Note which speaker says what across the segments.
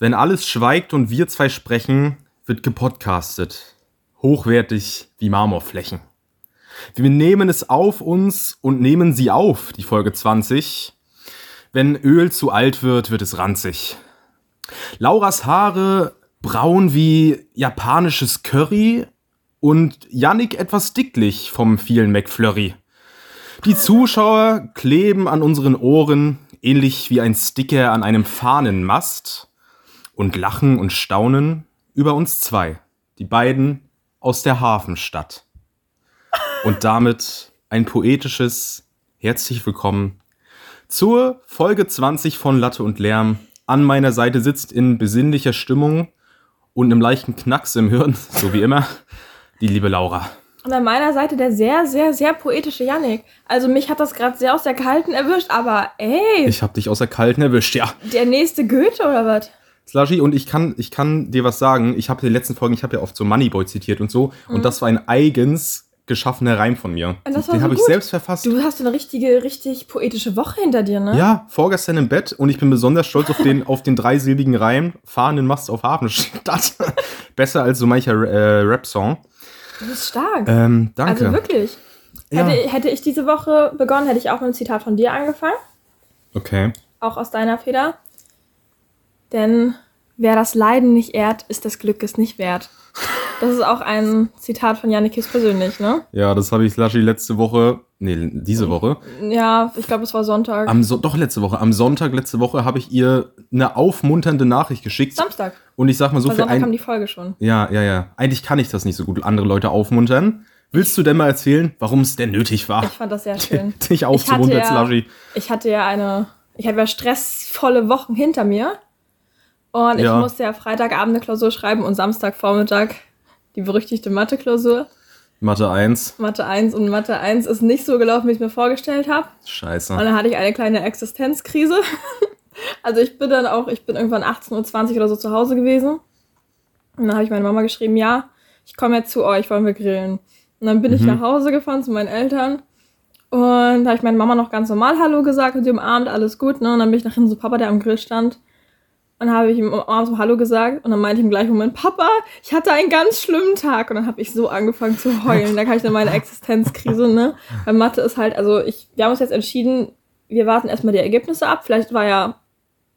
Speaker 1: Wenn alles schweigt und wir zwei sprechen, wird gepodcastet. Hochwertig wie Marmorflächen. Wir nehmen es auf uns und nehmen sie auf, die Folge 20. Wenn Öl zu alt wird, wird es ranzig. Lauras Haare braun wie japanisches Curry und Yannick etwas dicklich vom vielen McFlurry. Die Zuschauer kleben an unseren Ohren, ähnlich wie ein Sticker an einem Fahnenmast, und lachen und staunen über uns zwei, die beiden aus der Hafenstadt. Und damit ein poetisches Herzlich willkommen zur Folge 20 von Latte und Lärm. An meiner Seite sitzt in besinnlicher Stimmung und einem leichten Knacks im Hirn, so wie immer, die liebe Laura.
Speaker 2: Und an meiner Seite der sehr, sehr, sehr poetische Yannick. Also mich hat das gerade sehr aus der Kalten erwischt, aber ey.
Speaker 1: Ich hab dich aus der Kalten erwischt, ja.
Speaker 2: Der nächste Goethe oder was?
Speaker 1: Slushy, und ich kann, ich kann dir was sagen. Ich habe in den letzten Folgen, ich habe ja oft so Moneyboy zitiert und so. Mhm. Und das war ein eigens geschaffener Reim von mir. Den
Speaker 2: so
Speaker 1: habe ich selbst verfasst.
Speaker 2: Du hast eine richtige, richtig poetische Woche hinter dir, ne?
Speaker 1: Ja, vorgestern im Bett und ich bin besonders stolz auf den, auf den dreisilbigen Reim. Fahrenden Mast auf Hafenstadt. Besser als so mancher äh, Rap-Song.
Speaker 2: Du bist stark.
Speaker 1: Ähm, danke.
Speaker 2: Also wirklich.
Speaker 1: Ja.
Speaker 2: Hätte, hätte ich diese Woche begonnen, hätte ich auch mit einem Zitat von dir angefangen.
Speaker 1: Okay.
Speaker 2: Auch aus deiner Feder. Denn wer das Leiden nicht ehrt, ist des Glückes nicht wert. Das ist auch ein Zitat von Jannikis persönlich, ne?
Speaker 1: Ja, das habe ich Slushy letzte Woche, nee, diese Woche.
Speaker 2: Ja, ich glaube, es war Sonntag.
Speaker 1: Am so doch letzte Woche. Am Sonntag letzte Woche habe ich ihr eine aufmunternde Nachricht geschickt.
Speaker 2: Samstag.
Speaker 1: Und ich sag mal so
Speaker 2: Weil
Speaker 1: für
Speaker 2: Sonntag kam die Folge schon.
Speaker 1: Ja, ja, ja. Eigentlich kann ich das nicht so gut, andere Leute aufmuntern. Willst du denn mal erzählen, warum es denn nötig war,
Speaker 2: Ich fand das sehr schön.
Speaker 1: dich aufzumuntern,
Speaker 2: ja,
Speaker 1: Slushy?
Speaker 2: ich hatte ja eine, ich hatte ja stressvolle Wochen hinter mir. Und ich
Speaker 1: Ja.
Speaker 2: musste ja Freitagabend eine Klausur schreiben und Samstagvormittag die berüchtigte Mathe-Klausur.
Speaker 1: Mathe 1.
Speaker 2: Mathe 1 und Mathe 1 ist nicht so gelaufen, wie ich es mir vorgestellt habe. Und
Speaker 1: Scheiße.
Speaker 2: dann hatte ich eine kleine Existenzkrise. Also ich bin dann auch, ich bin irgendwann 18.20 Uhr oder so zu Hause gewesen. Und dann habe ich meine Mama geschrieben, ja, ich komme jetzt zu euch, wollen wir grillen. Und dann bin ich
Speaker 1: Mhm.
Speaker 2: nach Hause gefahren zu meinen Eltern. Und da habe ich meiner Mama noch ganz normal Hallo gesagt und sie umarmt, alles gut, ne? Und dann bin ich nach hinten zu Papa, der am Grill stand. Und habe ich ihm abends so Hallo gesagt und dann meinte ich im gleichen Moment, Papa, ich hatte einen ganz schlimmen Tag. Und dann habe ich so angefangen zu heulen. Da kam ich dann meine Existenzkrise, ne? Weil Mathe ist halt, also ich, wir haben uns jetzt entschieden, wir warten erstmal die Ergebnisse ab. Vielleicht war ja,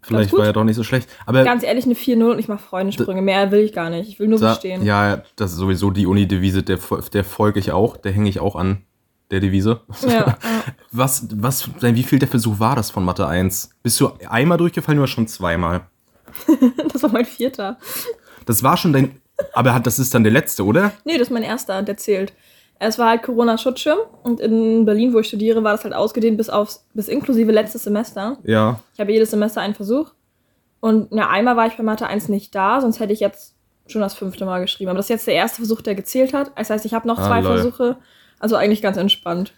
Speaker 1: Vielleicht war ja doch nicht so schlecht. Aber
Speaker 2: ganz ehrlich, eine 4-0 und ich mache Freundensprünge. Mehr will ich gar nicht. Ich will nur bestehen.
Speaker 1: ja, das ist sowieso die Uni-Devise, der, der folge ich auch, der hänge ich auch an. Der Devise.
Speaker 2: Ja.
Speaker 1: Was, was, wie viel der Versuch war das von Mathe 1? Bist du einmal durchgefallen oder schon zweimal?
Speaker 2: Das war mein vierter.
Speaker 1: Das war schon dein. Aber das ist dann der letzte, oder?
Speaker 2: Nee, das ist mein erster, der zählt. Es war halt Corona-Schutzschirm und in Berlin, wo ich studiere, war das halt ausgedehnt bis aufs, bis inklusive letztes Semester.
Speaker 1: Ja.
Speaker 2: Ich habe jedes Semester einen Versuch. Und ja, einmal war ich bei Mathe 1 nicht da, sonst hätte ich jetzt schon das fünfte Mal geschrieben. Aber das ist jetzt der erste Versuch, der gezählt hat. Das heißt, ich habe noch
Speaker 1: Ah,
Speaker 2: zwei
Speaker 1: lol.
Speaker 2: Versuche. Also eigentlich ganz entspannt.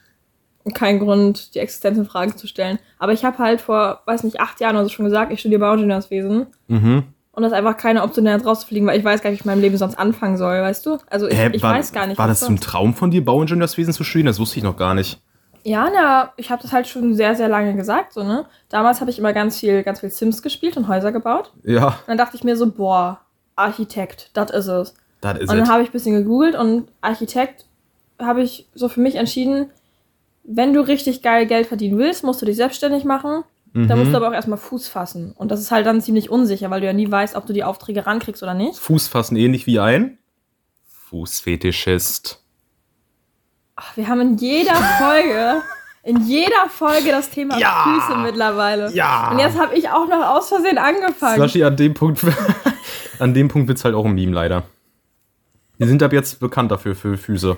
Speaker 2: Kein Grund, die Existenz in Frage zu stellen. Aber ich habe halt vor, weiß nicht, acht Jahren oder so schon gesagt, ich studiere Bauingenieurswesen.
Speaker 1: Mhm.
Speaker 2: Und das ist einfach keine Option, da rauszufliegen, weil ich weiß gar nicht, wie ich in meinem Leben sonst anfangen soll, weißt du? Also ich,
Speaker 1: Hä,
Speaker 2: ich
Speaker 1: war,
Speaker 2: weiß gar nicht.
Speaker 1: War das ein
Speaker 2: sonst.
Speaker 1: Traum von dir, Bauingenieurswesen zu studieren? Das wusste ich noch gar nicht.
Speaker 2: Ja, na, ich habe das halt schon sehr, sehr lange gesagt, so, ne? Damals habe ich immer ganz viel, ganz viel Sims gespielt und Häuser gebaut.
Speaker 1: Ja,
Speaker 2: Und dann dachte ich mir so, boah, Architekt, das ist es.
Speaker 1: das ist
Speaker 2: und dann
Speaker 1: es.
Speaker 2: habe ich ein bisschen gegoogelt und Architekt habe ich so für mich entschieden, wenn du richtig geil Geld verdienen willst, musst du dich selbstständig machen. Da musst du aber auch erstmal Fuß fassen. Und das ist halt dann ziemlich unsicher, weil du ja nie weißt, ob du die Aufträge rankriegst oder nicht.
Speaker 1: Fuß fassen ähnlich wie ein Fußfetischist.
Speaker 2: Ach, wir haben in jeder Folge, in jeder Folge das Thema
Speaker 1: Ja.
Speaker 2: Füße mittlerweile.
Speaker 1: Ja.
Speaker 2: Und jetzt habe ich auch noch aus Versehen angefangen.
Speaker 1: Slushy, an dem Punkt, an dem Punkt wird's halt auch ein Meme leider. Wir sind ab jetzt bekannt dafür für Füße.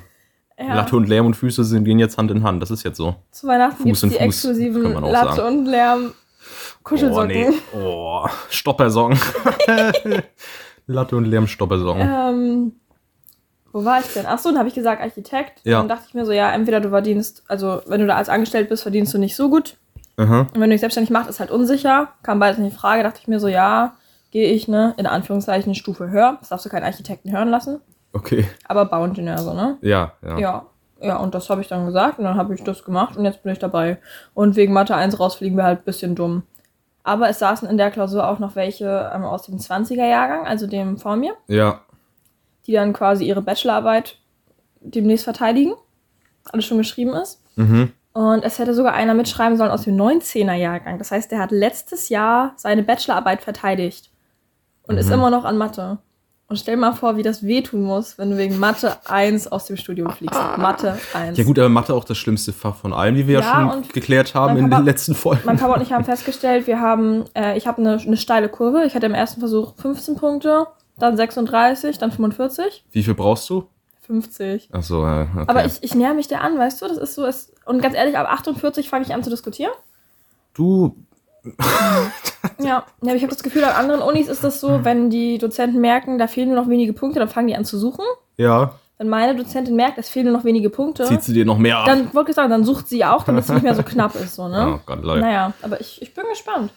Speaker 2: Ja.
Speaker 1: Latte und Lärm und Füße sind gehen jetzt Hand in Hand. Das ist jetzt so.
Speaker 2: Zu Weihnachten
Speaker 1: Fuß
Speaker 2: gibt es die
Speaker 1: Fuß,
Speaker 2: exklusiven Latte
Speaker 1: sagen.
Speaker 2: und Lärm
Speaker 1: Oh
Speaker 2: Kuschelsocken.
Speaker 1: nee. Oh, Stoppersong. Latte und Lärm Stoppersong.
Speaker 2: Ähm, wo war ich denn? Achso, dann habe ich gesagt Architekt.
Speaker 1: Ja.
Speaker 2: Dann dachte ich mir so, ja, entweder du verdienst, also wenn du da als Angestellt bist, verdienst du nicht so gut.
Speaker 1: Aha.
Speaker 2: Und wenn du dich selbstständig machst, ist halt unsicher. Kam beides in Frage. Dachte ich mir so, ja, gehe ich, ne, in Anführungszeichen eine Stufe höher. Das darfst du keinen Architekten hören lassen.
Speaker 1: Okay.
Speaker 2: Aber Bauingenieur so, ne?
Speaker 1: Ja, ja.
Speaker 2: Ja. Ja, und das habe ich dann gesagt und dann habe ich das gemacht und jetzt bin ich dabei. Und wegen Mathe 1 rausfliegen wir halt ein bisschen dumm. Aber es saßen in der Klausur auch noch welche ähm, aus dem 20er-Jahrgang, also dem vor mir,
Speaker 1: Ja.
Speaker 2: die dann quasi ihre Bachelorarbeit demnächst verteidigen. Alles schon geschrieben ist.
Speaker 1: Mhm.
Speaker 2: Und es hätte sogar einer mitschreiben sollen aus dem 19er-Jahrgang. Das heißt, der hat letztes Jahr seine Bachelorarbeit verteidigt. Und ist
Speaker 1: Mhm.
Speaker 2: immer noch an Mathe. Und stell mal vor, wie das wehtun muss, wenn du wegen Mathe 1 aus dem Studium fliegst. Mathe 1.
Speaker 1: Ja gut, aber Mathe auch das schlimmste Fach von allen, wie wir ja,
Speaker 2: Ja,
Speaker 1: schon geklärt haben in
Speaker 2: Papa-
Speaker 1: den letzten Folgen.
Speaker 2: Mein Papa und ich haben festgestellt, wir haben, äh, ich habe eine, eine steile Kurve. Ich hatte im ersten Versuch 15 Punkte, dann 36, dann 45,
Speaker 1: Wie viel brauchst du?
Speaker 2: 50.
Speaker 1: Achso, äh, okay.
Speaker 2: Aber ich, ich näher mich der an, weißt du? Das ist so, es, und ganz ehrlich, ab 48 fange ich an zu diskutieren.
Speaker 1: Du,
Speaker 2: Ja, ja aber ich habe das Gefühl, an anderen Unis ist das so, wenn die Dozenten merken, da fehlen nur noch wenige Punkte, dann fangen die an zu suchen.
Speaker 1: ja,
Speaker 2: Wenn meine Dozentin merkt, es fehlen nur noch wenige Punkte,
Speaker 1: zieht sie dir noch mehr ab.
Speaker 2: dann wollte ich sagen, dann sucht sie auch, damit es nicht mehr so knapp ist. So, ne?
Speaker 1: Oh Gott, Leute.
Speaker 2: Naja, aber ich, ich bin gespannt.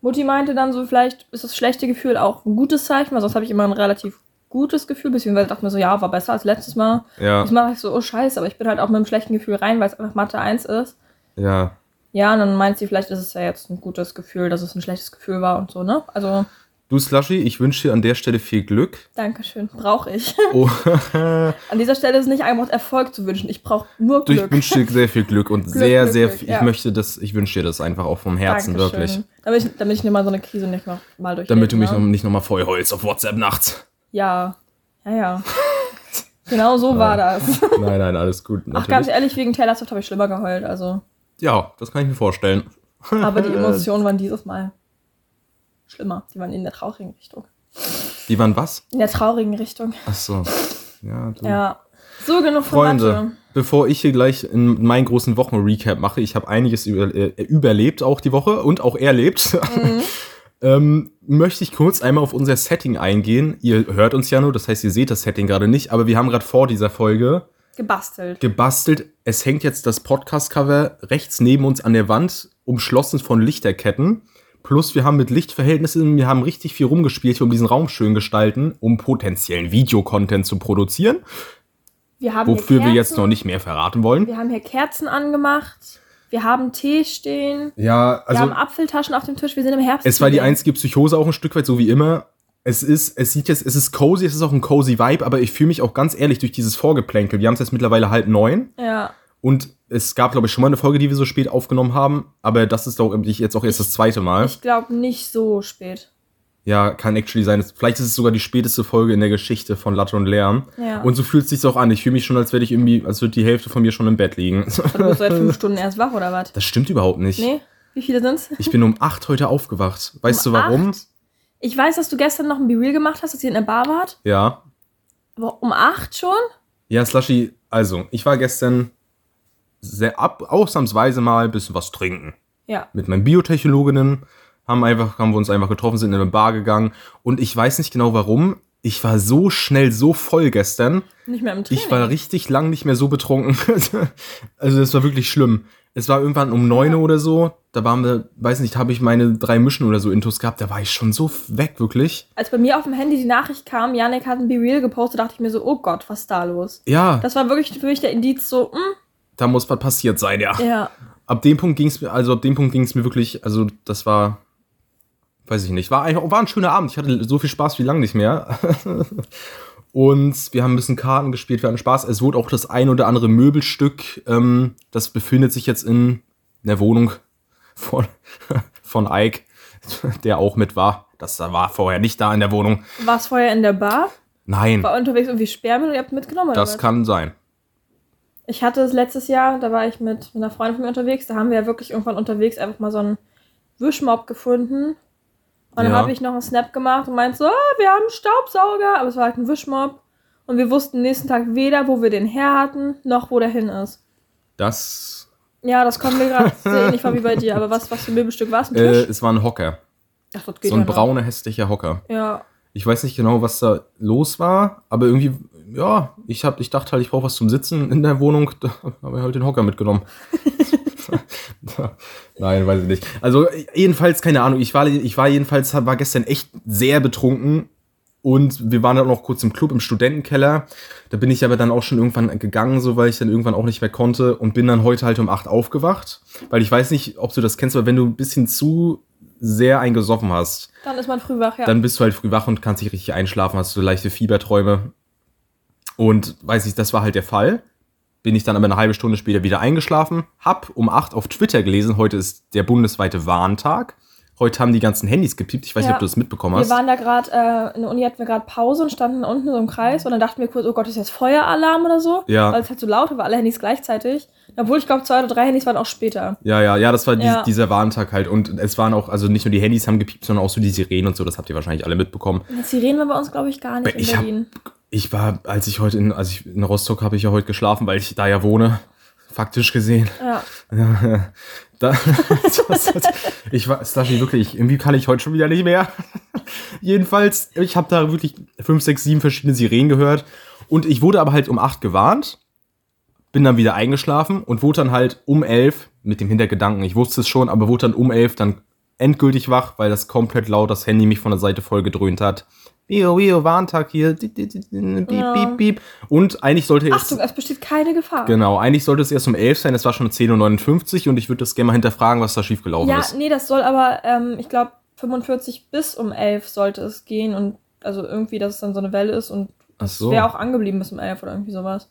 Speaker 2: Mutti meinte dann so, vielleicht ist das schlechte Gefühl auch ein gutes Zeichen, weil sonst habe ich immer ein relativ gutes Gefühl, beziehungsweise dachte mir so, ja, war besser als letztes Mal.
Speaker 1: Ja,
Speaker 2: Diesmal dachte ich so, oh scheiße, aber ich bin halt auch mit einem schlechten Gefühl rein, weil es einfach Mathe 1 ist.
Speaker 1: ja.
Speaker 2: Ja, und dann meint sie, vielleicht ist es ja jetzt ein gutes Gefühl, dass es ein schlechtes Gefühl war und so, ne? Also,
Speaker 1: Du, Slushy, ich wünsche dir an der Stelle viel Glück.
Speaker 2: Dankeschön, brauche ich.
Speaker 1: Oh,
Speaker 2: An dieser Stelle ist es nicht einfach Erfolg zu wünschen, ich brauche nur
Speaker 1: du, ich
Speaker 2: Glück.
Speaker 1: wünsche dir sehr viel Glück und
Speaker 2: Glück,
Speaker 1: sehr,
Speaker 2: Glück,
Speaker 1: sehr
Speaker 2: Glück,
Speaker 1: viel.
Speaker 2: ja.
Speaker 1: Ich möchte das, ich wünsche dir das einfach auch vom Herzen,
Speaker 2: Dankeschön.
Speaker 1: wirklich.
Speaker 2: Damit ich, damit ich mir mal so eine Krise nicht noch mal durch.
Speaker 1: Damit du mich
Speaker 2: ne?
Speaker 1: noch, nicht nochmal voll heulst auf WhatsApp nachts.
Speaker 2: Ja, ja, ja. genau so war das.
Speaker 1: Nein, nein, alles gut.
Speaker 2: Ach,
Speaker 1: Natürlich.
Speaker 2: ganz ehrlich, wegen Taylor Swift habe ich schlimmer geheult, also.
Speaker 1: Ja, das kann ich mir vorstellen.
Speaker 2: Aber die Emotionen waren dieses Mal schlimmer. Die waren in der traurigen Richtung.
Speaker 1: Die waren was?
Speaker 2: In der traurigen Richtung.
Speaker 1: Ach so. Ja, du.
Speaker 2: Ja. So genug von
Speaker 1: Freunde,
Speaker 2: Mathe.
Speaker 1: bevor ich hier gleich in meinen großen Wochenrecap mache, ich habe einiges über, äh, überlebt auch die Woche und auch erlebt.
Speaker 2: Mhm.
Speaker 1: ähm, möchte ich kurz einmal auf unser Setting eingehen. Ihr hört uns ja nur, das heißt, ihr seht das Setting gerade nicht, aber wir haben gerade vor dieser Folge
Speaker 2: Gebastelt.
Speaker 1: gebastelt. Es hängt jetzt das Podcast-Cover rechts neben uns an der Wand, umschlossen von Lichterketten. Plus wir haben mit Lichtverhältnissen, wir haben richtig viel rumgespielt, hier, um diesen Raum schön gestalten, um potenziellen Videocontent zu produzieren,
Speaker 2: Wir haben
Speaker 1: wofür wir jetzt noch nicht mehr verraten wollen.
Speaker 2: Wir haben hier Kerzen angemacht. Wir haben Tee stehen.
Speaker 1: Ja,
Speaker 2: wir haben
Speaker 1: also
Speaker 2: Apfeltaschen auf dem Tisch. Wir sind im Herbst.
Speaker 1: es war die einzige Psychose auch ein Stück weit, so wie immer. Es ist, es sieht jetzt, es ist cozy, es ist auch ein cozy Vibe, aber ich fühle mich auch ganz ehrlich durch dieses Vorgeplänkel. Wir haben es jetzt mittlerweile halb neun
Speaker 2: Ja.
Speaker 1: und es gab, glaube ich, schon mal eine Folge, die wir so spät aufgenommen haben, aber das ist doch jetzt auch erst das zweite Mal.
Speaker 2: Ich glaube nicht so spät.
Speaker 1: Ja, kann actually sein. Vielleicht ist es sogar die späteste Folge in der Geschichte von Latte und Lärm.
Speaker 2: Ja.
Speaker 1: Und so fühlt es sich auch an. Ich fühle mich schon, als würde ich irgendwie, als würde die Hälfte von mir schon im Bett liegen.
Speaker 2: Du bist seit fünf Stunden erst wach oder was?
Speaker 1: Das stimmt überhaupt nicht.
Speaker 2: Nee? Wie viele sind's?
Speaker 1: Ich bin um acht heute aufgewacht. Weißt
Speaker 2: Um
Speaker 1: du warum?
Speaker 2: acht? Ich weiß, dass du gestern noch ein Be Real gemacht hast, dass ihr in der Bar wart.
Speaker 1: Ja.
Speaker 2: Aber um acht schon?
Speaker 1: Ja, Slushy, also, ich war gestern sehr ab, ausnahmsweise mal ein bisschen was trinken.
Speaker 2: Ja.
Speaker 1: Mit meinen Biotechnologinnen haben einfach, haben wir uns einfach getroffen, sind in eine Bar gegangen. Und ich weiß nicht genau warum. Ich war so schnell so voll gestern.
Speaker 2: Nicht mehr im Training.
Speaker 1: Ich war richtig lang nicht mehr so betrunken. also das war wirklich schlimm. Es war irgendwann um neun oder so. Da waren wir, weiß nicht, habe ich meine drei Mischen oder so Intus gehabt. Da war ich schon so weg, wirklich.
Speaker 2: Als bei mir auf dem Handy die Nachricht kam, Janik hat ein Be Real gepostet, dachte ich mir so, oh Gott, was ist da los?
Speaker 1: Ja,
Speaker 2: Das war wirklich für mich der Indiz so, hm,
Speaker 1: da muss was passiert sein, ja.
Speaker 2: ja.
Speaker 1: Ab dem Punkt ging es mir, also ab dem Punkt ging es mir wirklich, also das war, weiß ich nicht, war, war ein schöner Abend. Ich hatte so viel Spaß wie lange nicht mehr. Und wir haben ein bisschen Karten gespielt, wir hatten Spaß. Es wurde auch das ein oder andere Möbelstück, ähm, das befindet sich jetzt in der Wohnung von, von Ike, der auch mit war. Das war vorher nicht da in der Wohnung.
Speaker 2: Warst vorher in der Bar?
Speaker 1: Nein,
Speaker 2: War unterwegs irgendwie Sperrmüll und ihr habt mitgenommen oder
Speaker 1: das
Speaker 2: was?
Speaker 1: kann sein.
Speaker 2: Ich hatte es letztes Jahr, da war ich mit einer Freundin von mir unterwegs, da haben wir ja wirklich irgendwann unterwegs einfach mal so einen Wischmob gefunden. Und dann
Speaker 1: Ja.
Speaker 2: habe ich noch einen Snap gemacht und meinte so, ah, wir haben einen Staubsauger, aber es war halt ein Wischmob. Und wir wussten nächsten Tag weder, wo wir den her hatten, noch wo der hin ist.
Speaker 1: Das,
Speaker 2: Ja, das kommt mir gerade sehr ähnlich vor wie bei dir. Aber was, was für ein Möbelstück war es? Ein
Speaker 1: äh, es war ein Hocker.
Speaker 2: Ach, das geht
Speaker 1: So ein
Speaker 2: ja
Speaker 1: brauner, hässlicher Hocker.
Speaker 2: Ja,
Speaker 1: Ich weiß nicht genau, was da los war, aber irgendwie, ja, ich, hab, ich dachte halt, ich brauche was zum Sitzen in der Wohnung. Da habe ich halt den Hocker mitgenommen. Nein, weiß ich nicht. Also, jedenfalls, keine Ahnung, ich war, ich war jedenfalls, war gestern echt sehr betrunken. Und wir waren dann auch noch kurz im Club im Studentenkeller. Da bin ich aber dann auch schon irgendwann gegangen, so weil ich dann irgendwann auch nicht mehr konnte und bin dann heute halt um 8 aufgewacht. Weil ich weiß nicht, ob du das kennst, aber wenn du ein bisschen zu sehr eingesoffen hast,
Speaker 2: Dann ist man früh wach, ja.
Speaker 1: dann bist du halt früh wach und kannst nicht richtig einschlafen, hast so leichte Fieberträume. Und weiß ich, das war halt der Fall. Bin ich dann aber eine halbe Stunde später wieder eingeschlafen, hab um 8 auf Twitter gelesen, heute ist der bundesweite Warntag. Heute haben die ganzen Handys gepiept. Ich weiß nicht,
Speaker 2: Ja.
Speaker 1: ob du das mitbekommen
Speaker 2: wir
Speaker 1: hast.
Speaker 2: waren da gerade, äh, in der Uni hatten wir gerade Pause und standen unten so im Kreis und dann dachten wir kurz, oh Gott, ist jetzt Feueralarm oder so?
Speaker 1: Ja.
Speaker 2: Weil es halt so laut war, alle Handys gleichzeitig. Obwohl ich glaube, zwei oder drei Handys waren auch später.
Speaker 1: Ja, ja, ja, das war
Speaker 2: Ja.
Speaker 1: dieser Warntag halt. Und es waren auch, also nicht nur die Handys haben gepiept, sondern auch so die Sirenen und so. Das habt ihr wahrscheinlich alle mitbekommen.
Speaker 2: Die Sirenen waren bei uns, glaube ich, gar nicht
Speaker 1: Ich
Speaker 2: in
Speaker 1: hab-
Speaker 2: Berlin.
Speaker 1: Ich war, als ich heute in, als ich in Rostock habe ich ja heute geschlafen, weil ich da ja wohne. Faktisch gesehen.
Speaker 2: Ja.
Speaker 1: Da, ich war, Slushy, wirklich, irgendwie kann ich heute schon wieder nicht mehr. Jedenfalls, ich habe da wirklich fünf, sechs, sieben verschiedene Sirenen gehört. Und ich wurde aber halt um acht gewarnt, bin dann wieder eingeschlafen und wurde dann halt um elf mit dem Hintergedanken, ich wusste es schon, aber wurde dann um elf dann endgültig wach, weil das komplett laut das Handy mich von der Seite voll gedröhnt hat. Bio, bio, Warntag hier, piep,
Speaker 2: Ja.
Speaker 1: piep, piep. Und eigentlich sollte jetzt...
Speaker 2: Achtung, es besteht keine Gefahr.
Speaker 1: Genau, eigentlich sollte es erst um 11 sein, es war schon 10.59 Uhr und ich würde das gerne mal hinterfragen, was da schiefgelaufen
Speaker 2: Ja,
Speaker 1: ist.
Speaker 2: nee, das soll aber, ähm, ich glaube, 45 bis um 11 sollte es gehen und also irgendwie, dass es dann so eine Welle ist und
Speaker 1: Ach
Speaker 2: es
Speaker 1: so.
Speaker 2: wäre auch angeblieben bis um 11 oder irgendwie sowas.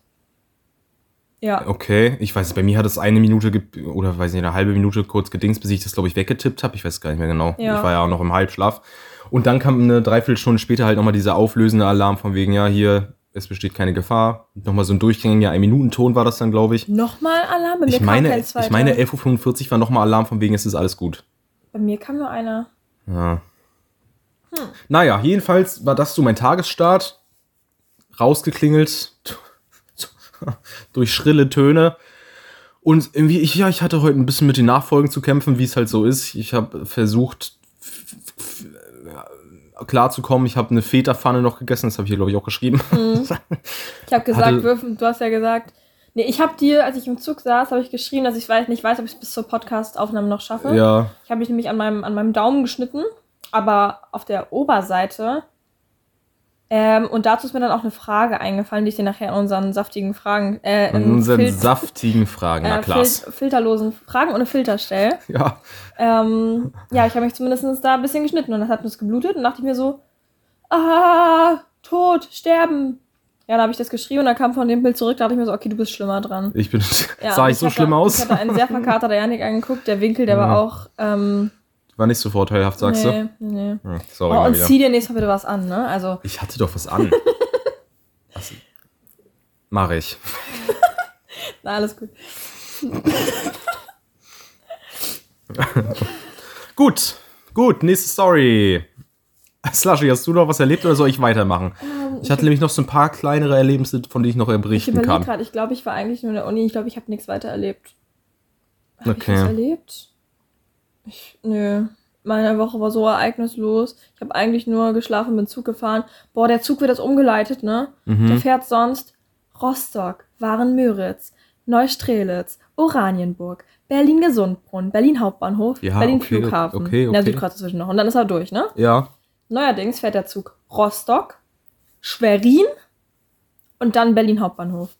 Speaker 2: Ja.
Speaker 1: Okay, ich weiß, bei mir hat es eine Minute oder weiß nicht, eine halbe Minute kurz gedingst, bis ich das, glaube ich, weggetippt habe. Ich weiß gar nicht mehr genau.
Speaker 2: Ja.
Speaker 1: Ich war ja auch noch im Halbschlaf. Und dann kam eine Dreiviertelstunde später halt nochmal dieser auflösende Alarm von wegen, ja, hier, es besteht keine Gefahr. Nochmal so ein durchgängiger Ein-Minuten-Ton war das dann, glaube ich.
Speaker 2: Nochmal Alarm? Bei mir
Speaker 1: Ich meine, ich meine, 11.45 Uhr war nochmal Alarm von wegen, es ist alles gut.
Speaker 2: Bei mir kam nur einer.
Speaker 1: Ja. Naja, jedenfalls war das so mein Tagesstart. Rausgeklingelt. durch schrille Töne. Und irgendwie, ich, ja, ich hatte heute ein bisschen mit den Nachfolgen zu kämpfen, wie es halt so ist. Ich habe versucht, klarzukommen. Ich habe eine Feta-Pfanne noch gegessen, das habe ich hier, glaube ich, auch geschrieben.
Speaker 2: Ich habe gesagt,
Speaker 1: Hatte-
Speaker 2: Würfen, du hast ja gesagt. Nee, ich habe dir, als ich im Zug saß, habe ich geschrieben, dass ich weiß, nicht weiß, ob ich es bis zur Podcast-Aufnahme noch schaffe.
Speaker 1: ja,
Speaker 2: Ich habe mich nämlich an meinem, an meinem Daumen geschnitten, aber auf der Oberseite. Ähm, und dazu ist mir dann auch eine Frage eingefallen, die ich dir nachher in unseren saftigen Fragen, äh,
Speaker 1: in unseren
Speaker 2: Fil-
Speaker 1: saftigen Fragen, na
Speaker 2: äh,
Speaker 1: klar.
Speaker 2: fil filterlosen Fragen ohne Filter stelle.
Speaker 1: Ja,
Speaker 2: Ähm, ja, ich habe mich zumindest da ein bisschen geschnitten und das hat uns geblutet und dachte ich mir so, ah, tot, sterben. Ja, dann habe ich das geschrieben und dann kam von dem Bild zurück, da dachte ich mir so, okay, du bist schlimmer dran.
Speaker 1: ich bin.
Speaker 2: Ja,
Speaker 1: sah ich so schlimm aus?
Speaker 2: Ich hatte einen sehr verkaterter Janik angeguckt, der Winkel, der war
Speaker 1: Ja.
Speaker 2: auch, ähm,
Speaker 1: War nicht so vorteilhaft, sagst
Speaker 2: nee, nee.
Speaker 1: du? Hm, sorry,
Speaker 2: Oh, und
Speaker 1: wieder.
Speaker 2: zieh dir nächstes Mal bitte was an, ne? Also,
Speaker 1: Ich hatte doch was an. Was? Mach ich.
Speaker 2: na, alles gut.
Speaker 1: Gut, gut, nächste Story. Slushy, hast du noch was erlebt oder soll ich weitermachen? Ich hatte nämlich noch so ein paar kleinere Erlebnisse, von denen ich noch
Speaker 2: Ich
Speaker 1: berichten
Speaker 2: überlege
Speaker 1: kann.
Speaker 2: gerade, ich glaube, ich war eigentlich nur in der Uni, ich glaube, ich habe nichts weiter erlebt. Hab
Speaker 1: Okay.
Speaker 2: Ich was erlebt? Ich, nö. Meine Woche war so ereignislos. Ich habe eigentlich nur geschlafen, bin Zug gefahren. Boah, der Zug wird jetzt umgeleitet, ne? Der
Speaker 1: Mhm.
Speaker 2: fährt sonst Rostock, Waren-Müritz, Neustrelitz, Oranienburg, Berlin-Gesundbrunn, Berlin Hauptbahnhof,
Speaker 1: Ja,
Speaker 2: Berlin
Speaker 1: okay,
Speaker 2: Flughafen.
Speaker 1: okay,
Speaker 2: In der
Speaker 1: okay.
Speaker 2: Südkreuz dazwischen noch. Und dann ist er durch, ne?
Speaker 1: Ja,
Speaker 2: Neuerdings fährt der Zug Rostock, Schwerin und dann Berlin Hauptbahnhof.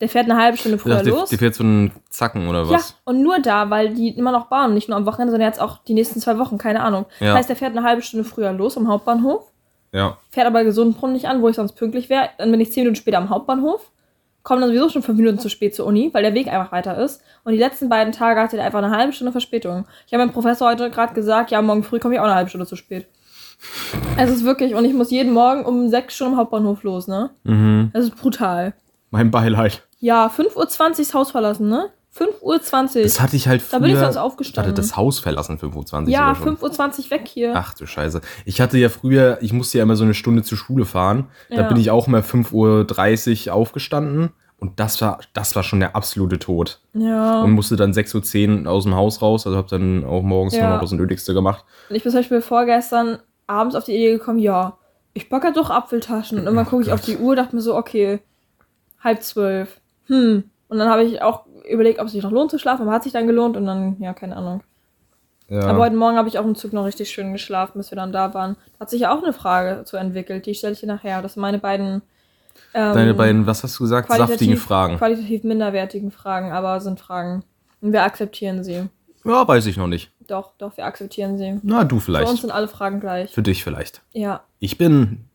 Speaker 2: Der fährt eine halbe Stunde früher
Speaker 1: dachte,
Speaker 2: los.
Speaker 1: dir fährt so ein Zacken oder
Speaker 2: ja,
Speaker 1: was?
Speaker 2: und nur da, weil die immer noch bauen, nicht nur am Wochenende, sondern jetzt auch die nächsten zwei Wochen, keine Ahnung.
Speaker 1: Ja.
Speaker 2: Das heißt, der fährt eine halbe Stunde früher los am Hauptbahnhof,
Speaker 1: Ja.
Speaker 2: fährt aber Gesundbrunnen nicht an, wo ich sonst pünktlich wäre. Dann bin ich zehn Minuten später am Hauptbahnhof, komme dann sowieso schon fünf Minuten zu spät zur Uni, weil der Weg einfach weiter ist. Und die letzten beiden Tage hatte der einfach eine halbe Stunde Verspätung. Ich habe meinem Professor heute gerade gesagt, ja, morgen früh komme ich auch eine halbe Stunde zu spät. Es ist wirklich, und ich muss jeden Morgen um sechs Stunden am Hauptbahnhof los, ne?
Speaker 1: Mhm.
Speaker 2: Das ist brutal.
Speaker 1: Mein Beileid.
Speaker 2: Ja, 5.20 Uhr das Haus verlassen, ne? 5.20 Uhr.
Speaker 1: Das hatte ich halt früher.
Speaker 2: Da bin ich sonst
Speaker 1: ich
Speaker 2: aufgestanden.
Speaker 1: hatte das Haus verlassen, 25
Speaker 2: ja,
Speaker 1: oder schon.
Speaker 2: 5.20 Uhr weg hier.
Speaker 1: Ach du Scheiße. Ich hatte ja früher, ich musste ja immer so eine Stunde zur Schule fahren. Da
Speaker 2: Ja.
Speaker 1: bin ich auch mal 5.30 Uhr aufgestanden. Und das war, das war schon der absolute Tod.
Speaker 2: Ja.
Speaker 1: Und musste dann 6.10 Uhr aus dem Haus raus. Also habe dann auch morgens
Speaker 2: Ja.
Speaker 1: nur noch das Nötigste gemacht.
Speaker 2: Und ich bin zum Beispiel vorgestern abends auf die Idee gekommen, ja, ich backe halt doch Apfeltaschen. Und irgendwann gucke ich auf die Uhr, dachte mir so, okay, halb zwölf. Hm. Und dann habe ich auch überlegt, ob es sich noch lohnt zu schlafen, aber hat sich dann gelohnt und dann, ja, keine Ahnung.
Speaker 1: Ja.
Speaker 2: Aber heute Morgen habe ich auch im Zug noch richtig schön geschlafen, bis wir dann da waren. Da hat sich ja auch eine Frage zu entwickelt, die stelle ich dir nachher. Das sind meine beiden ähm,
Speaker 1: Deine beiden, was hast du gesagt? Saftigen Fragen.
Speaker 2: qualitativ minderwertigen Fragen, aber sind Fragen. Und wir akzeptieren sie.
Speaker 1: Ja, weiß ich noch nicht.
Speaker 2: Doch, doch, wir akzeptieren sie.
Speaker 1: Na, du
Speaker 2: Für uns
Speaker 1: vielleicht.
Speaker 2: sind alle Fragen gleich.
Speaker 1: Für dich vielleicht.
Speaker 2: Ja.
Speaker 1: Ich bin.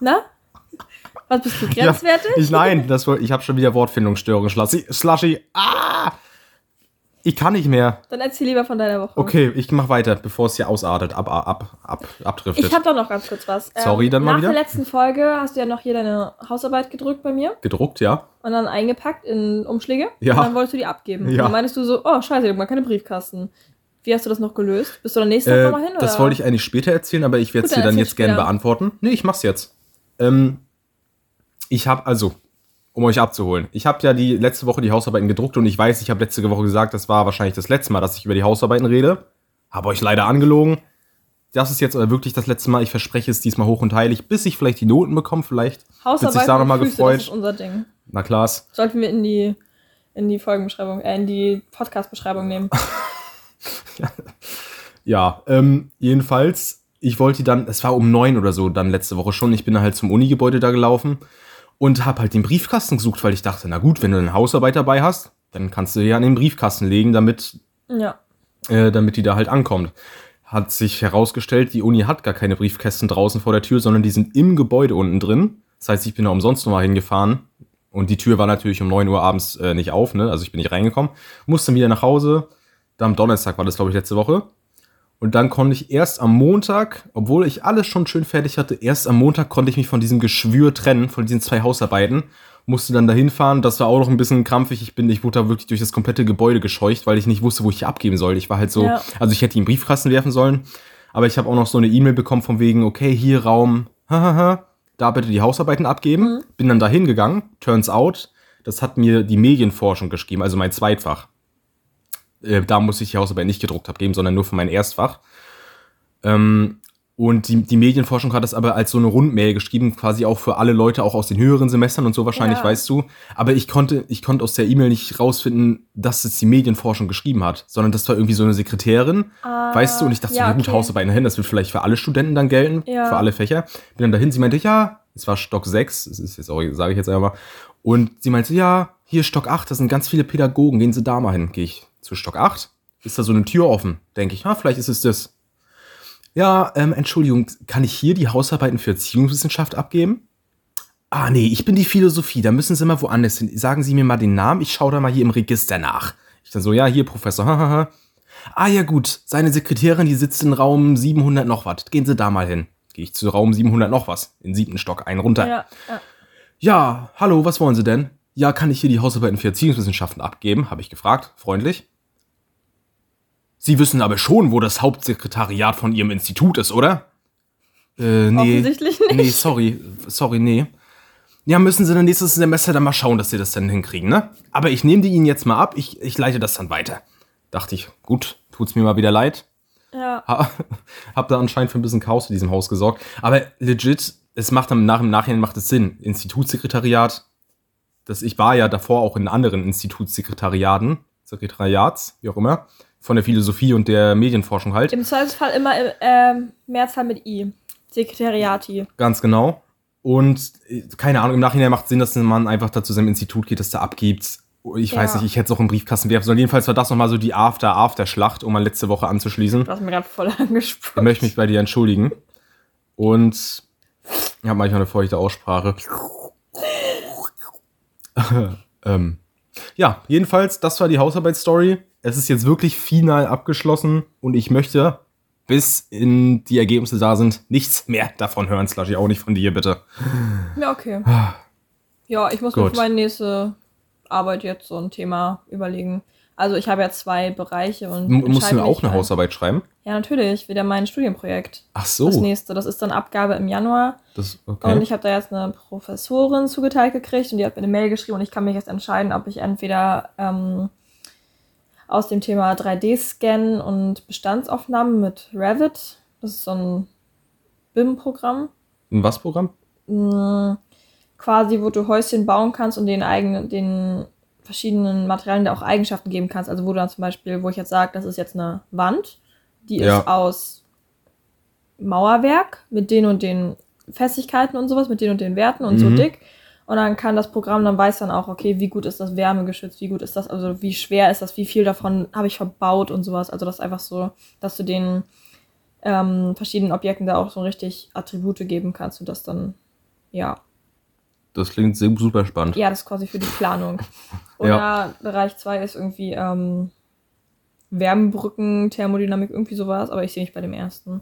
Speaker 2: Na? Was bist du,
Speaker 1: Ja,
Speaker 2: grenzwertig?
Speaker 1: ich nein, das, ich habe schon wieder Wortfindungsstörungen. Slushy. Slushy. Ah! Ich kann nicht mehr.
Speaker 2: Dann erzähl lieber von deiner Woche.
Speaker 1: Okay, ich mach weiter, bevor es hier ausartet, ab, ab, ab, abdriftet.
Speaker 2: Ich habe doch noch ganz kurz was. Ähm,
Speaker 1: Sorry, dann mal
Speaker 2: nach
Speaker 1: wieder.
Speaker 2: der letzten Folge hast du ja noch hier deine Hausarbeit gedrückt bei mir
Speaker 1: Gedruckt, ja.
Speaker 2: und dann eingepackt in Umschläge.
Speaker 1: Ja.
Speaker 2: Und dann wolltest du die abgeben.
Speaker 1: Ja.
Speaker 2: Und dann meintest du so, oh scheiße, ich hab mal keine Briefkasten. Wie hast du das noch gelöst? Bist du dann nächste Woche
Speaker 1: Äh,
Speaker 2: nochmal hin?
Speaker 1: das
Speaker 2: oder?
Speaker 1: wollte ich eigentlich später erzählen, aber ich werde es dir
Speaker 2: dann
Speaker 1: jetzt gerne beantworten. Nee, ich mach's jetzt. Ähm, ich habe also, um euch abzuholen, ich habe ja die letzte Woche die Hausarbeiten gedruckt und ich weiß, ich habe letzte Woche gesagt, das war wahrscheinlich das letzte Mal, dass ich über die Hausarbeiten rede. Habe euch leider angelogen. Das ist jetzt aber wirklich das letzte Mal. Ich verspreche es diesmal hoch und heilig, bis ich vielleicht die Noten bekomme. Vielleicht wird sich da nochmal gefreut.
Speaker 2: Das ist unser Ding.
Speaker 1: Na klar's.
Speaker 2: Sollten wir in die, in die Folgenbeschreibung, äh, in die Podcast-Beschreibung nehmen.
Speaker 1: Ja, ähm, jedenfalls, ich wollte dann, es war um neun oder so dann letzte Woche schon, ich bin dann halt zum Unigebäude da gelaufen und habe halt den Briefkasten gesucht, weil ich dachte, na gut, wenn du eine Hausarbeit dabei hast, dann kannst du ja an den Briefkasten legen, damit,
Speaker 2: Ja.
Speaker 1: äh, damit die da halt ankommt. Hat sich herausgestellt, die Uni hat gar keine Briefkästen draußen vor der Tür, sondern die sind im Gebäude unten drin. Das heißt, ich bin da umsonst nochmal hingefahren. Und die Tür war natürlich um 9 Uhr abends äh, nicht auf, ne? Also ich bin nicht reingekommen. Musste wieder nach Hause. Dann am Donnerstag war das, glaube ich, letzte Woche. Und dann konnte ich erst am Montag, obwohl ich alles schon schön fertig hatte, erst am Montag konnte ich mich von diesem Geschwür trennen, von diesen zwei Hausarbeiten. Musste dann dahin fahren. Das war auch noch ein bisschen krampfig. Ich bin, ich wurde da wirklich durch das komplette Gebäude gescheucht, weil ich nicht wusste, wo ich abgeben soll. Ich war halt so,
Speaker 2: Ja.
Speaker 1: also ich hätte ihn Briefkasten werfen sollen. Aber ich habe auch noch so eine E-Mail bekommen von wegen, okay, hier Raum, hahaha, da bitte die Hausarbeiten abgeben. Bin dann dahin gegangen. Turns out, das hat mir die Medienforschung geschrieben, also mein Zweitfach. Äh, da muss ich die Hausarbeit nicht gedruckt abgeben, sondern nur für mein Erstfach. Ähm, und die, die Medienforschung hat das aber als so eine Rundmail geschrieben, quasi auch für alle Leute, auch aus den höheren Semestern und so wahrscheinlich,
Speaker 2: Ja.
Speaker 1: weißt du. Aber ich konnte, ich konnte aus der E-Mail nicht rausfinden, dass es die Medienforschung geschrieben hat, sondern das war irgendwie so eine Sekretärin,
Speaker 2: Ah,
Speaker 1: weißt du. Und ich dachte,
Speaker 2: ja,
Speaker 1: so, na gut,
Speaker 2: okay.
Speaker 1: Hausarbeiten dahin, das wird vielleicht für alle Studenten dann gelten,
Speaker 2: Ja.
Speaker 1: für alle Fächer. Bin dann dahin, sie meinte, ja, es war Stock 6, das ist jetzt auch, sage ich jetzt einfach mal. Und sie meinte, ja, hier Stock 8, da sind ganz viele Pädagogen, gehen Sie da mal hin. Gehe ich zu Stock 8, ist da so eine Tür offen. Denke ich, ah, vielleicht ist es das. Ja, ähm, Entschuldigung, kann ich hier die Hausarbeiten für Erziehungswissenschaft abgeben? Ah, nee, ich bin die Philosophie, da müssen Sie mal woanders hin. Sagen Sie mir mal den Namen, ich schaue da mal hier im Register nach. Ich dann so, ja, hier, Professor, hahaha. Ah, ja, gut, seine Sekretärin, die sitzt in Raum 700 noch was. Gehen Sie da mal hin. Gehe ich zu Raum 700 noch was, in siebten Stock, einen runter.
Speaker 2: Ja, ja.
Speaker 1: Ja, hallo, was wollen Sie denn? Ja, kann ich hier die Hausarbeiten für Erziehungswissenschaften abgeben? Habe ich gefragt, freundlich. Sie wissen aber schon, wo das Hauptsekretariat von Ihrem Institut ist, oder? Äh, nee.
Speaker 2: Offensichtlich nicht.
Speaker 1: Nee, sorry, sorry, nee. Ja, müssen Sie dann nächstes Semester dann mal schauen, dass Sie das dann hinkriegen, ne? Aber ich nehme die Ihnen jetzt mal ab, ich, ich leite das dann weiter. Dachte ich, gut, tut's mir mal wieder leid.
Speaker 2: Ja.
Speaker 1: Ha- hab da anscheinend für ein bisschen Chaos in diesem Haus gesorgt. Aber legit, es macht dann nach, im Nachhinein macht es Sinn. Institutssekretariat, das, ich war ja davor auch in anderen Institutssekretariaten, Sekretariats, wie auch immer, von der Philosophie und der Medienforschung halt.
Speaker 2: Im Zweifelsfall immer im ähm, Mehrzahl mit I. Sekretariati.
Speaker 1: Ganz genau. Und äh, keine Ahnung, im Nachhinein macht Sinn, dass man einfach da zu seinem Institut geht, das da abgibt. Ich
Speaker 2: Ja.
Speaker 1: weiß nicht, ich hätte es auch im Briefkasten werfen sollen. Jedenfalls war das nochmal so die After-After-Schlacht, um mal letzte Woche anzuschließen.
Speaker 2: Du hast mir gerade voll
Speaker 1: Ich
Speaker 2: angesprochen.
Speaker 1: möchte mich bei dir entschuldigen. Und ich habe manchmal eine feuchte Aussprache. ähm, ja, jedenfalls, das war die Hausarbeitsstory. Es ist jetzt wirklich final abgeschlossen und ich möchte, bis in die Ergebnisse da sind, nichts mehr davon hören. Slushy, auch nicht von dir, bitte.
Speaker 2: Ja, okay. Ja, ich muss mir
Speaker 1: Gut.
Speaker 2: für meine nächste Arbeit jetzt so ein Thema überlegen. Also ich habe ja zwei Bereiche und
Speaker 1: M musst du auch eine
Speaker 2: mal-
Speaker 1: Hausarbeit schreiben?
Speaker 2: Ja, natürlich, wieder mein Studienprojekt.
Speaker 1: Ach so.
Speaker 2: Das nächste, das ist dann Abgabe im Januar.
Speaker 1: Das,
Speaker 2: Und
Speaker 1: okay.
Speaker 2: ich habe da jetzt eine Professorin zugeteilt gekriegt und die hat mir eine Mail geschrieben und ich kann mich jetzt entscheiden, ob ich entweder ähm, aus dem Thema 3D-Scan und Bestandsaufnahmen mit Revit, das ist so ein BIM-Programm,
Speaker 1: Ein was Programm?
Speaker 2: mh, quasi, wo du Häuschen bauen kannst und den eigenen, den verschiedenen Materialien da auch Eigenschaften geben kannst. Also wo du dann zum Beispiel, wo ich jetzt sage, das ist jetzt eine Wand, die
Speaker 1: Ja.
Speaker 2: ist aus Mauerwerk mit den und den Festigkeiten und sowas, mit den und den Werten und so
Speaker 1: Mhm.
Speaker 2: dick. Und dann kann das Programm, dann weiß dann auch, okay, wie gut ist das wärmegeschützt, wie gut ist das, also wie schwer ist das, wie viel davon habe ich verbaut und sowas. Also das ist einfach so, dass du den ähm, verschiedenen Objekten da auch so richtig Attribute geben kannst und das dann, ja.
Speaker 1: Das klingt super spannend.
Speaker 2: Ja, das ist quasi für die Planung.
Speaker 1: Ja.
Speaker 2: ja. Bereich 2 ist irgendwie ähm, Wärmebrücken, Thermodynamik, irgendwie sowas, aber ich sehe mich bei dem ersten.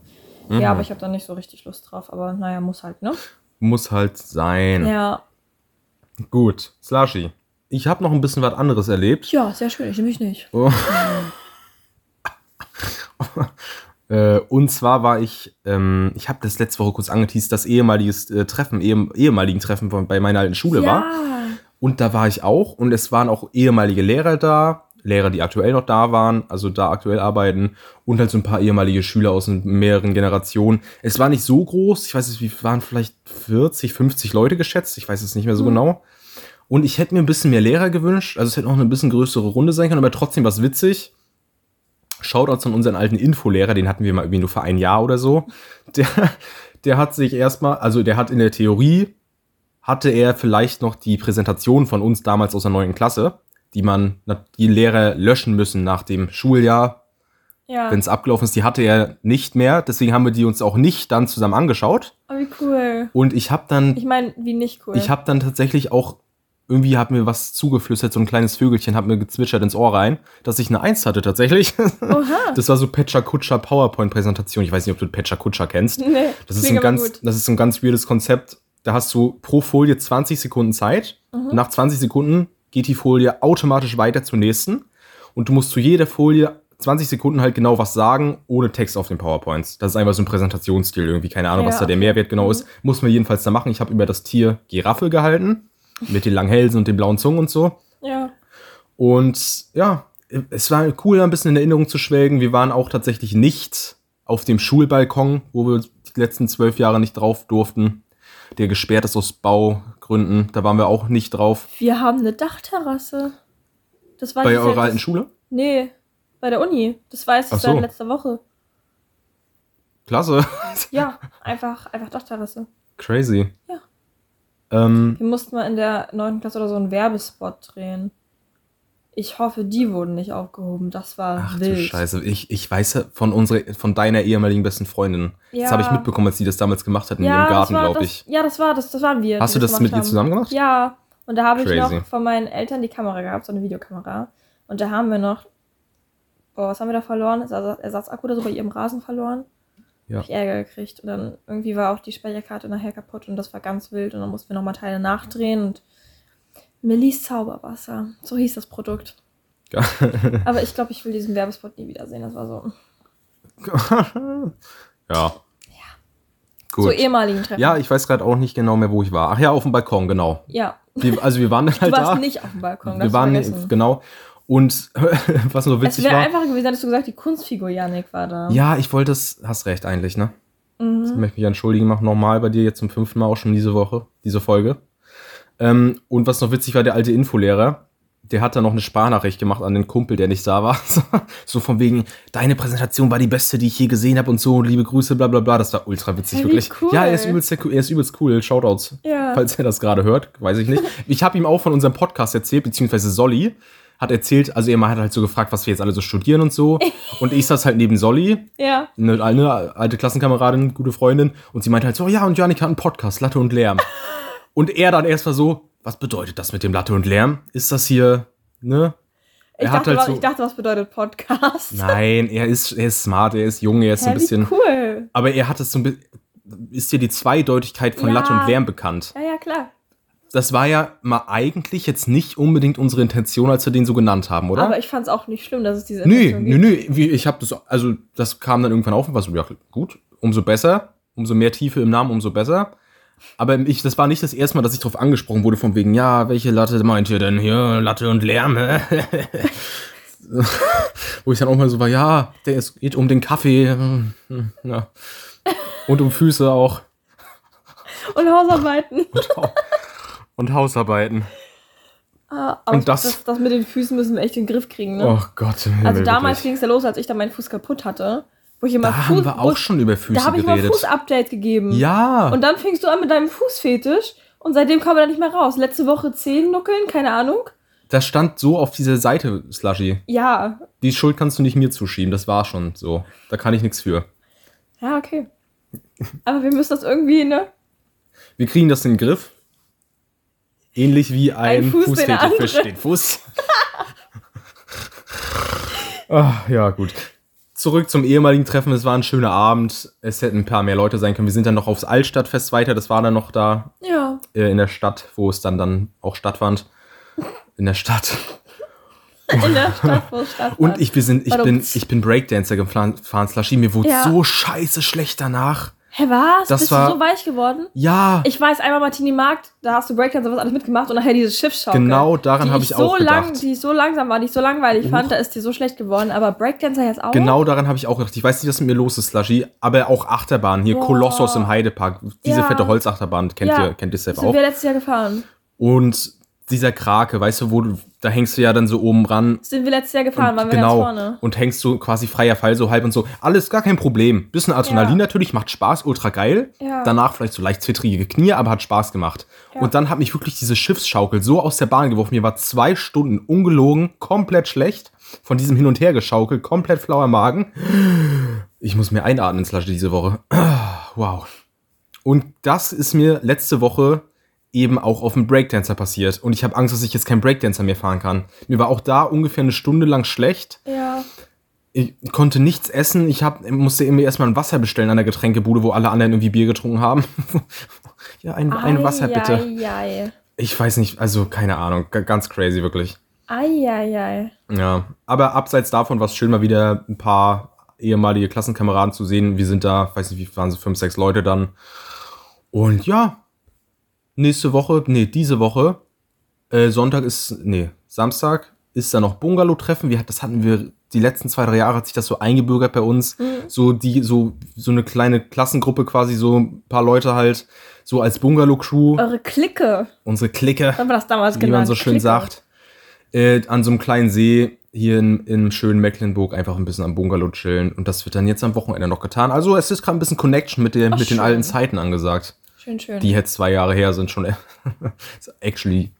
Speaker 1: Mhm.
Speaker 2: Ja, aber ich habe da nicht so richtig Lust drauf, aber naja, muss halt, ne?
Speaker 1: Muss halt sein.
Speaker 2: Ja.
Speaker 1: Gut, Slushy. Ich habe noch ein bisschen was anderes erlebt.
Speaker 2: Ja, sehr schön, ich nehme mich nicht.
Speaker 1: Oh. Äh, und zwar war ich, ähm, ich habe das letzte Woche kurz angeteased, das ehemaliges äh, Treffen, ehem, ehemaligen Treffen von, bei meiner alten Schule war. Und da war ich auch und es waren auch ehemalige Lehrer da, Lehrer, die aktuell noch da waren, also da aktuell arbeiten und halt so ein paar ehemalige Schüler aus mehreren Generationen. Es war nicht so groß, ich weiß nicht, wie waren vielleicht 40, 50 Leute geschätzt, ich weiß es nicht mehr so
Speaker 2: Hm.
Speaker 1: genau. Und ich hätte mir ein bisschen mehr Lehrer gewünscht, also es hätte auch eine bisschen größere Runde sein können, aber trotzdem was witzig. Shoutouts an unseren alten Infolehrer, den hatten wir mal irgendwie nur für ein Jahr oder so. Der, der hat sich erstmal, also der hat in der Theorie, hatte er vielleicht noch die Präsentation von uns damals aus der neunten Klasse, die man, die Lehrer löschen müssen nach dem Schuljahr,
Speaker 2: Ja.
Speaker 1: wenn es abgelaufen ist, die hatte er nicht mehr. Deswegen haben wir die uns auch nicht dann zusammen angeschaut.
Speaker 2: Oh, wie cool.
Speaker 1: Und ich habe dann,
Speaker 2: Ich meine, wie nicht cool.
Speaker 1: ich habe dann tatsächlich auch irgendwie hat mir was zugeflüstert, so ein kleines Vögelchen hat mir gezwitschert ins Ohr rein, dass ich eine Eins hatte tatsächlich.
Speaker 2: Oha.
Speaker 1: Das war so Pecha Kutscher PowerPoint-Präsentation. Ich weiß nicht, ob du Pecha Kutscher kennst.
Speaker 2: nee,
Speaker 1: Das ist, ein ganz,
Speaker 2: gut.
Speaker 1: das ist ein ganz weirdes Konzept. Da hast du pro Folie 20 Sekunden Zeit.
Speaker 2: Mhm.
Speaker 1: Nach 20 Sekunden geht die Folie automatisch weiter zur nächsten. Und du musst zu jeder Folie 20 Sekunden halt genau was sagen, ohne Text auf den PowerPoints. Das ist einfach so ein Präsentationsstil irgendwie. Keine Ahnung, was
Speaker 2: Ja,
Speaker 1: da der. Mehrwert genau ist. Muss man jedenfalls da machen. Ich habe über das Tier Giraffe gehalten. Mit den langen Hälsen und den blauen Zungen und so.
Speaker 2: Ja.
Speaker 1: Und ja, es war cool, ein bisschen in Erinnerung zu schwelgen. Wir waren auch tatsächlich nicht auf dem Schulbalkon, wo wir die letzten zwölf Jahre nicht drauf durften. Der gesperrt ist aus Baugründen. Da waren wir auch nicht drauf.
Speaker 2: Wir haben eine Dachterrasse. Das weiß
Speaker 1: Bei eurer alten Schule?
Speaker 2: Nee, bei der Uni. Das weiß ich
Speaker 1: Ach so.
Speaker 2: seit letzter Woche.
Speaker 1: Klasse.
Speaker 2: Ja, einfach, einfach Dachterrasse.
Speaker 1: Crazy.
Speaker 2: Ja.
Speaker 1: Ähm,
Speaker 2: Wir mussten mal in der 9. Klasse oder so einen Werbespot drehen. Ich hoffe, die wurden nicht aufgehoben. Das war
Speaker 1: ach
Speaker 2: wild.
Speaker 1: du Scheiße. Ich, ich weiß ja von, unserer, von deiner ehemaligen besten Freundin. Das
Speaker 2: Ja.
Speaker 1: habe ich mitbekommen, als sie das damals gemacht hat in
Speaker 2: Ja,
Speaker 1: ihrem Garten,
Speaker 2: das
Speaker 1: glaube
Speaker 2: das,
Speaker 1: ich.
Speaker 2: Ja, das war, das, das waren wir.
Speaker 1: Hast du das mit ihr zusammen gemacht?
Speaker 2: Ja. Und da habe ich noch von meinen Eltern die Kamera gehabt, so eine Videokamera. Und da haben wir noch, boah, was haben wir da verloren? Ersatz- Ersatzakku oder so bei ihrem Rasen verloren.
Speaker 1: Ja.
Speaker 2: Ich Ärger gekriegt. Und dann irgendwie war auch die Speicherkarte nachher kaputt und das war ganz wild. Und dann mussten wir nochmal Teile nachdrehen und Millis Zauberwasser. So hieß das Produkt. Aber ich glaube, ich will diesen Werbespot nie wiedersehen. Das war so.
Speaker 1: ja.
Speaker 2: So
Speaker 1: Gut.
Speaker 2: ehemaligen Treffen.
Speaker 1: Ja, ich weiß gerade auch nicht genau mehr, wo ich war. Ach ja, auf dem Balkon, genau.
Speaker 2: Ja.
Speaker 1: Wir, also wir waren dann
Speaker 2: Du
Speaker 1: halt
Speaker 2: warst
Speaker 1: da.
Speaker 2: nicht auf dem Balkon.
Speaker 1: wir waren
Speaker 2: vergessen.
Speaker 1: genau. Und was nur
Speaker 2: Es
Speaker 1: witzig
Speaker 2: wäre
Speaker 1: war.
Speaker 2: einfacher gewesen, hättest du gesagt, die Kunstfigur Janik war da.
Speaker 1: Ja, ich wollte es. Hast recht eigentlich, ne? Ich
Speaker 2: Mhm.
Speaker 1: möchte mich entschuldigen, mach nochmal bei dir jetzt zum fünften Mal auch schon diese Woche, diese Folge. Ähm, und was noch witzig war, der alte Infolehrer, der hat dann noch eine Sparnachricht gemacht an den Kumpel, der nicht da war. so von wegen, deine Präsentation war die beste, die ich je gesehen habe und so, liebe Grüße, bla bla bla. Das war ultra witzig,
Speaker 2: Hey,
Speaker 1: wirklich.
Speaker 2: cool.
Speaker 1: Ja, er ist übelst, er ist übelst cool. Shoutouts.
Speaker 2: Ja.
Speaker 1: Falls er das gerade hört, weiß ich nicht. Ich habe ihm auch von unserem Podcast erzählt, beziehungsweise Solly hat erzählt, also er hat halt so gefragt, was wir jetzt alle so studieren und so. und ich saß halt neben Solly
Speaker 2: Ja.
Speaker 1: eine, eine alte Klassenkameradin, gute Freundin, und sie meinte halt so, ja, und Janik hat einen Podcast, Latte und Lärm. und er dann erst mal so, was bedeutet das mit dem Latte und Lärm? Ist das hier, ne?
Speaker 2: Ich,
Speaker 1: Er hat
Speaker 2: dachte,
Speaker 1: halt
Speaker 2: was,
Speaker 1: so-
Speaker 2: ich dachte, was bedeutet Podcast?
Speaker 1: Nein, er ist, er ist smart, er ist jung, er ist ein
Speaker 2: Hä, wie
Speaker 1: bisschen,
Speaker 2: cool.
Speaker 1: aber er hat es so ein bisschen, ist dir die Zweideutigkeit von
Speaker 2: Ja.
Speaker 1: Latte und Lärm bekannt?
Speaker 2: Ja, ja, klar.
Speaker 1: Das war ja mal eigentlich jetzt nicht unbedingt unsere Intention, als wir den so genannt haben, oder?
Speaker 2: Aber ich fand es auch nicht schlimm, dass es diese Intention
Speaker 1: nee,
Speaker 2: gibt.
Speaker 1: nee. Wie, ich habe das, also das kam dann irgendwann auf und war so, ja, gut, umso besser, umso mehr Tiefe im Namen, umso besser. Aber ich, das war nicht das erste Mal, dass ich darauf angesprochen wurde, von wegen, ja, welche Latte meint ihr denn hier? Latte und Lärm, hä? Wo ich dann auch mal so war, ja, der es geht um den Kaffee. hm, hm, Ja. Und um Füße auch.
Speaker 2: Und Hausarbeiten.
Speaker 1: Und Hausarbeiten.
Speaker 2: Ah, aber
Speaker 1: Und das-
Speaker 2: das, das mit den Füßen müssen wir echt in den Griff kriegen, ne?
Speaker 1: Oh Gott. im
Speaker 2: also
Speaker 1: Himmel,
Speaker 2: damals ging es ja los, als ich da meinen Fuß kaputt hatte. Wo ich immer
Speaker 1: Da
Speaker 2: Fuß,
Speaker 1: haben wir auch schon über Füße
Speaker 2: Da habe ich mal
Speaker 1: geredet.
Speaker 2: Fußupdate gegeben.
Speaker 1: Ja.
Speaker 2: Und dann fängst du an mit deinem Fußfetisch Und seitdem kommen wir da nicht mehr raus. Letzte Woche 10 nuckeln, keine Ahnung.
Speaker 1: Das stand so auf dieser Seite, Slushy.
Speaker 2: Ja.
Speaker 1: Die Schuld kannst du nicht mir zuschieben, das war schon so. Da kann ich nichts für.
Speaker 2: Ja, okay. Aber wir müssen das irgendwie, ne?
Speaker 1: Wir kriegen das in den Griff. Ähnlich wie ein,
Speaker 2: Ein Fuß, den
Speaker 1: fußfähiger
Speaker 2: andere.
Speaker 1: Fisch den Fuß. Ach, ja, gut. Zurück zum ehemaligen Treffen. Es war ein schöner Abend. Es hätten ein paar mehr Leute sein können. Wir sind dann noch aufs Altstadtfest weiter. Das war dann noch da
Speaker 2: Ja.
Speaker 1: äh, in der Stadt, wo es dann, dann auch stattfand. In der Stadt.
Speaker 2: In der Stadt, wo es stattfand.
Speaker 1: Und ich, wir sind, ich, bin, ich bin Breakdancer gefahren, Slushy. Mir wurde
Speaker 2: Ja.
Speaker 1: so scheiße schlecht danach.
Speaker 2: Hä, was?
Speaker 1: Das
Speaker 2: Bist
Speaker 1: war-
Speaker 2: du so weich geworden?
Speaker 1: Ja,
Speaker 2: Ich weiß, einmal Martini Markt, da hast du Breakdance und was alles mitgemacht und nachher diese Schiffsschaukel.
Speaker 1: genau daran
Speaker 2: die
Speaker 1: habe ich
Speaker 2: so
Speaker 1: auch
Speaker 2: lang,
Speaker 1: gedacht.
Speaker 2: Die so langsam war, die ich so langweilig fand, da ist dir so schlecht geworden. Aber Breakdancer jetzt auch?
Speaker 1: Genau daran habe ich auch gedacht. Ich weiß nicht, was mit mir los ist, Slushy, aber auch Achterbahn. Hier
Speaker 2: Boah.
Speaker 1: Kolossos im Heidepark. Diese
Speaker 2: Ja.
Speaker 1: fette Holzachterbahn kennt
Speaker 2: Ja.
Speaker 1: ihr, kennt ihr selbst
Speaker 2: Sind
Speaker 1: auch.
Speaker 2: wir letztes Jahr gefahren.
Speaker 1: Und dieser Krake, weißt du, wo du, da hängst du ja dann so oben ran.
Speaker 2: Sind wir letztes Jahr gefahren, waren wir
Speaker 1: genau.
Speaker 2: ganz vorne.
Speaker 1: Und hängst so quasi freier Fall so halb und so. Alles gar kein Problem. Bisschen Adrenalin
Speaker 2: Ja.
Speaker 1: natürlich, macht Spaß, ultra geil.
Speaker 2: Ja.
Speaker 1: Danach vielleicht so leicht zwittrige Knie, aber hat Spaß gemacht.
Speaker 2: Ja.
Speaker 1: Und dann hat mich wirklich diese Schiffsschaukel so aus der Bahn geworfen. Mir war zwei Stunden ungelogen, komplett schlecht. Von diesem Hin- und Her geschaukelt, komplett flauer Magen. Ich muss mir einatmen, Slushy, diese Woche. Wow. Und das ist mir letzte Woche eben auch auf dem Breakdancer passiert. Und ich habe Angst, dass ich jetzt kein Breakdancer mehr fahren kann. Mir war auch da ungefähr eine Stunde lang schlecht.
Speaker 2: Ja.
Speaker 1: Ich konnte nichts essen. Ich hab, musste irgendwie erstmal ein Wasser bestellen an der Getränkebude, wo alle anderen irgendwie Bier getrunken haben. ja, ein, ein Wasser bitte.
Speaker 2: Eieiei.
Speaker 1: Ich weiß nicht, also keine Ahnung. Ganz crazy, wirklich.
Speaker 2: Eieiei.
Speaker 1: Ja. Aber abseits davon war es schön, mal wieder ein paar ehemalige Klassenkameraden zu sehen. Wir sind da, weiß nicht, wie waren so fünf, sechs Leute dann. Und ja, nächste Woche, nee, diese Woche, äh, Sonntag ist, nee, Samstag ist da noch Bungalow-Treffen. Wir, das hatten wir, die letzten zwei, drei Jahre hat sich das so eingebürgert bei uns. So die, so, so eine kleine Klassengruppe quasi, so ein paar Leute halt, so als Bungalow-Crew,
Speaker 2: Eure Clique.
Speaker 1: unsere Clique
Speaker 2: Haben wir das damals
Speaker 1: wie
Speaker 2: genannt?
Speaker 1: man so schön
Speaker 2: Clique.
Speaker 1: sagt, äh, an so einem kleinen See hier in, im schönen Mecklenburg einfach ein bisschen am Bungalow chillen. Und das wird dann jetzt am Wochenende noch getan. Also es ist gerade ein bisschen Connection mit, den,
Speaker 2: Ach,
Speaker 1: mit den alten Zeiten angesagt.
Speaker 2: Schön, schön.
Speaker 1: Die jetzt zwei Jahre her sind schon. actually,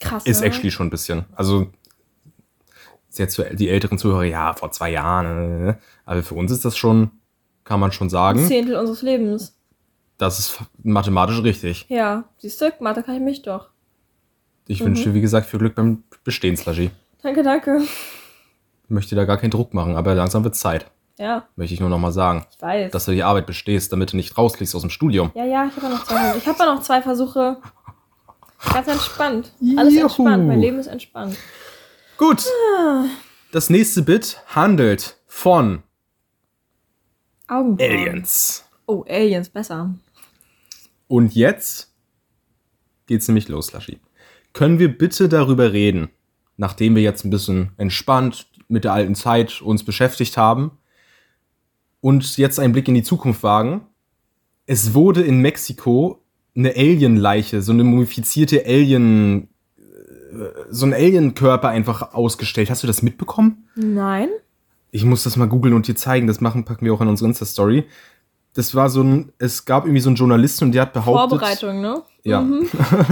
Speaker 2: Krass.
Speaker 1: ist
Speaker 2: ne?
Speaker 1: actually schon ein bisschen. Also jetzt die älteren Zuhörer, ja, vor zwei Jahren. Äh, aber für uns ist das schon, kann man schon
Speaker 2: Ein
Speaker 1: sagen,
Speaker 2: Zehntel unseres Lebens.
Speaker 1: das ist mathematisch richtig.
Speaker 2: Ja. Siehst du, Mathe kann ich mich doch.
Speaker 1: Ich
Speaker 2: Mhm.
Speaker 1: wünsche dir, wie gesagt, viel Glück beim Bestehen, Slushy.
Speaker 2: Danke, danke.
Speaker 1: Ich möchte da gar keinen Druck machen, aber langsam wird Zeit.
Speaker 2: Ja,
Speaker 1: Möchte ich nur noch mal sagen.
Speaker 2: ich weiß.
Speaker 1: Dass du die Arbeit bestehst, damit du nicht rausfliegst aus dem Studium.
Speaker 2: ja, ja, ich habe ja noch zwei Versuche. Ich habe noch zwei Versuche. Ganz entspannt. Alles
Speaker 1: Juhu.
Speaker 2: entspannt. Mein Leben ist entspannt.
Speaker 1: Gut. Das nächste Bit handelt von
Speaker 2: Augenbrauen.
Speaker 1: Aliens.
Speaker 2: Oh, Aliens, besser.
Speaker 1: Und jetzt geht's nämlich los, Slushy. Können wir bitte darüber reden, nachdem wir jetzt ein bisschen entspannt mit der alten Zeit uns beschäftigt haben und jetzt einen Blick in die Zukunft wagen? Es wurde in Mexiko eine Alien-Leiche, so eine mumifizierte Alien, äh, so ein Alien-Körper einfach ausgestellt. Hast du das mitbekommen?
Speaker 2: Nein?
Speaker 1: Ich muss das mal googeln und dir zeigen. Das machen, packen wir auch in unsere Insta-Story. Das war so ein, es gab irgendwie so einen Journalisten und der hat behauptet.
Speaker 2: Vorbereitung, ne?
Speaker 1: Ja.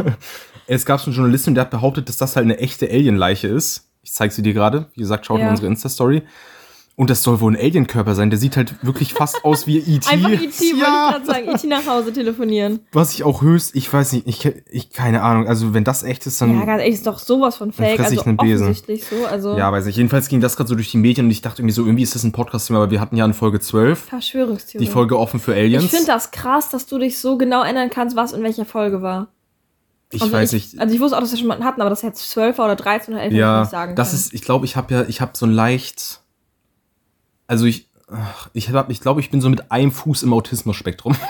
Speaker 1: es gab so einen Journalisten und der hat behauptet, dass das halt eine echte Alien-Leiche ist. Ich zeig sie dir gerade. Wie gesagt, schaut in
Speaker 2: Ja.
Speaker 1: unsere Insta-Story. Und das soll wohl ein Alien-Körper sein. Der sieht halt wirklich fast aus wie E.T.
Speaker 2: Einfach E.T., wollte ich
Speaker 1: ja,
Speaker 2: gerade sagen. E.T. nach Hause telefonieren.
Speaker 1: was ich auch höchst, ich weiß nicht, ich, ich keine Ahnung. Also wenn das echt ist, dann
Speaker 2: Ja, ganz ehrlich, ist doch sowas von fake.
Speaker 1: fress ich
Speaker 2: Also
Speaker 1: einen Besen.
Speaker 2: offensichtlich so. Also
Speaker 1: ja, weiß ich. Jedenfalls ging das gerade so durch die Medien und ich dachte irgendwie so, irgendwie ist das ein Podcast-Thema, aber wir hatten ja in Folge 12
Speaker 2: Verschwörungstheorie.
Speaker 1: die Folge offen für Aliens.
Speaker 2: ich finde das krass, dass du dich so genau erinnern kannst, was in welcher Folge war.
Speaker 1: ich
Speaker 2: also
Speaker 1: weiß
Speaker 2: ich,
Speaker 1: nicht.
Speaker 2: Also ich wusste auch, dass wir schon mal hatten, aber das jetzt 12 war oder 13 oder 11 hätte ich
Speaker 1: Ja,
Speaker 2: nicht sagen
Speaker 1: das
Speaker 2: können.
Speaker 1: ist, ich glaube, ich habe ja, ich habe so ein leicht, also ich, ich habe, ich glaube, ich bin so mit einem Fuß im Autismus-Spektrum.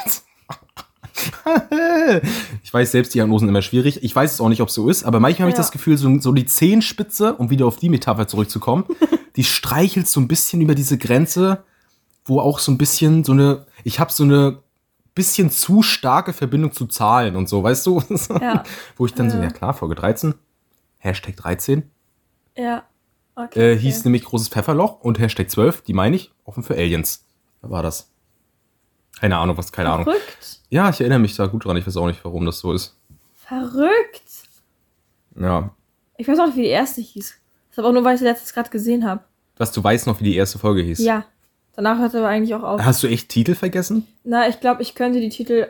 Speaker 1: ich weiß selbst Diagnosen immer schwierig. Ich weiß es auch nicht, ob es so ist, aber manchmal habe ich
Speaker 2: Ja.
Speaker 1: das Gefühl, so, so die Zehenspitze, um wieder auf die Metapher zurückzukommen, die streichelt so ein bisschen über diese Grenze, wo auch so ein bisschen so eine, ich habe so eine bisschen zu starke Verbindung zu Zahlen und so, weißt du?
Speaker 2: Ja.
Speaker 1: wo ich dann so,
Speaker 2: Ja.
Speaker 1: ja klar, Folge 13, Hashtag 13,
Speaker 2: Ja. Okay.
Speaker 1: äh, hieß nämlich großes Pfefferloch und Hashtag 12, die meine ich, offen für Aliens. Da war das. Keine Ahnung, was, keine Ahnung.
Speaker 2: Verrückt.
Speaker 1: Ja, ich erinnere mich da gut dran. Ich weiß auch nicht, warum das so ist.
Speaker 2: Verrückt.
Speaker 1: Ja.
Speaker 2: Ich weiß auch nicht, wie die erste hieß. Das ist aber auch nur, weil ich sie letztens gerade gesehen habe.
Speaker 1: Was, du weißt noch, wie die erste Folge hieß?
Speaker 2: Ja. Danach hört er aber eigentlich auch auf.
Speaker 1: Hast du echt Titel vergessen?
Speaker 2: Na, ich glaube, ich könnte die Titel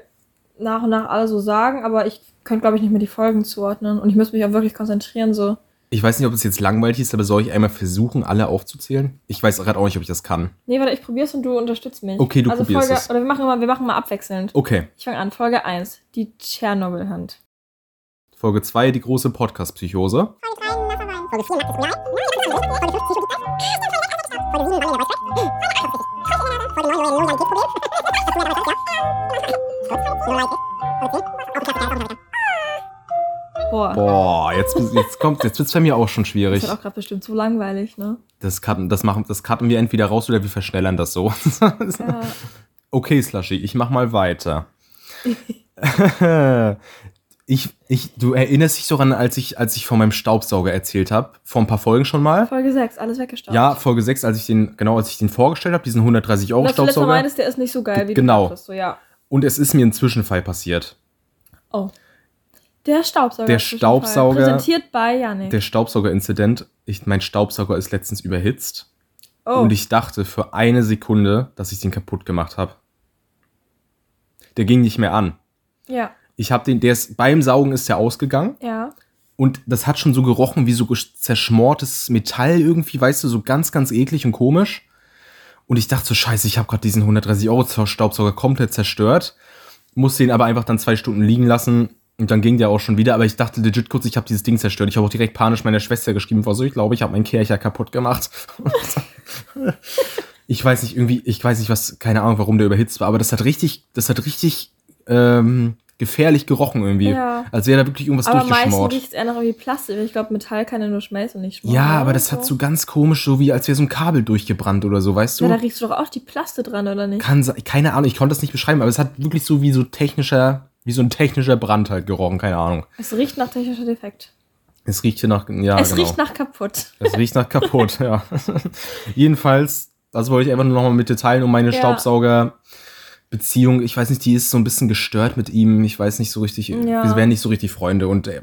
Speaker 2: nach und nach alle so sagen, aber ich könnte, glaube ich, nicht mehr die Folgen zuordnen. Und ich müsste mich auch wirklich konzentrieren, so.
Speaker 1: Ich weiß nicht, ob es jetzt langweilig ist, aber soll ich einmal versuchen, alle aufzuzählen? Ich weiß gerade auch nicht, ob ich das kann.
Speaker 2: Nee, warte, ich probier's und du unterstützt mich.
Speaker 1: Okay, du
Speaker 2: also
Speaker 1: probierst
Speaker 2: Folge,
Speaker 1: es.
Speaker 2: Oder wir machen, mal, wir machen mal abwechselnd.
Speaker 1: Okay.
Speaker 2: Ich fange an. Folge 1. Die Tschernobyl-Hand.
Speaker 1: Folge 2, die große Podcast-Psychose.
Speaker 3: Folge 4 nacktes Brei. Folge 5 Psycho Folge 7 Mangel der Weißheit. Folge 9 Loyalitätsproblem.
Speaker 2: Boah.
Speaker 1: Boah, jetzt, jetzt kommt, jetzt wird's bei mir auch schon
Speaker 2: Das
Speaker 1: schwierig.
Speaker 2: wird auch gerade bestimmt zu langweilig, ne?
Speaker 1: Das cutten, das machen, das cutten wir entweder raus oder wir verschnellern das so.
Speaker 2: Ja.
Speaker 1: Okay, Slushy, ich mach mal weiter. ich, ich, du erinnerst dich daran, als ich, als ich von meinem Staubsauger erzählt habe, vor ein paar Folgen schon mal.
Speaker 2: Folge 6, alles weggestaubt.
Speaker 1: Ja, Folge 6, als ich den, genau, als ich den vorgestellt habe, diesen 130 Euro
Speaker 2: Und letztes Mal
Speaker 1: Staubsauger.
Speaker 2: meintest, der ist nicht so geil, wie
Speaker 1: Genau.
Speaker 2: du dachtest. So, ja.
Speaker 1: Und es ist mir ein Zwischenfall passiert.
Speaker 2: Oh. Der Staubsauger.
Speaker 1: Der. Staubsauger-
Speaker 2: Präsentiert bei Janik.
Speaker 1: Der Staubsauger-Inzident, mein Staubsauger ist letztens überhitzt.
Speaker 2: oh.
Speaker 1: Und ich dachte für eine Sekunde, dass ich den kaputt gemacht habe. Der ging nicht mehr an.
Speaker 2: ja.
Speaker 1: Ich habe den, der ist, beim Saugen ist der ausgegangen.
Speaker 2: Ja.
Speaker 1: Und das hat schon so gerochen wie so zerschmortes Metall irgendwie, weißt du, so ganz, ganz eklig und komisch. Und ich dachte so, scheiße, ich habe gerade diesen 130 Euro Staubsauger komplett zerstört. Musste ihn aber einfach dann zwei Stunden liegen lassen. Und dann ging der auch schon wieder. Aber ich dachte legit kurz, ich habe dieses Ding zerstört. Ich habe auch direkt panisch meiner Schwester geschrieben, war so, ich glaube, ich habe meinen Kercher kaputt gemacht. ich weiß nicht, irgendwie, ich weiß nicht, was, keine Ahnung, warum der überhitzt war. Aber das hat richtig, das hat richtig ähm, gefährlich gerochen irgendwie.
Speaker 2: Ja.
Speaker 1: Als wäre da wirklich irgendwas
Speaker 2: Aber meistens
Speaker 1: durchgeschmort.
Speaker 2: riecht es eher noch wie Plastik. Ich glaube, Metall kann ja nur schmelzen und nicht schmoren.
Speaker 1: Ja, aber das hat so ganz komisch, so wie als wäre so ein Kabel durchgebrannt oder so, weißt du?
Speaker 2: Ja, da riechst du doch auch die Plaste dran, oder nicht?
Speaker 1: Kann keine Ahnung, ich konnte das nicht beschreiben, aber es hat wirklich so wie so technischer, wie so ein technischer Brand halt gerochen, keine Ahnung.
Speaker 2: Es riecht nach technischer Defekt.
Speaker 1: Es riecht hier nach, ja,
Speaker 2: es
Speaker 1: genau.
Speaker 2: riecht nach kaputt.
Speaker 1: es riecht nach kaputt, ja. Jedenfalls, das wollte ich einfach nur noch mal mit dir teilen, um meine
Speaker 2: Ja.
Speaker 1: Staubsauger-Beziehung, ich weiß nicht, die ist so ein bisschen gestört mit ihm, ich weiß nicht so richtig,
Speaker 2: Ja.
Speaker 1: wir wären nicht so richtig Freunde und äh,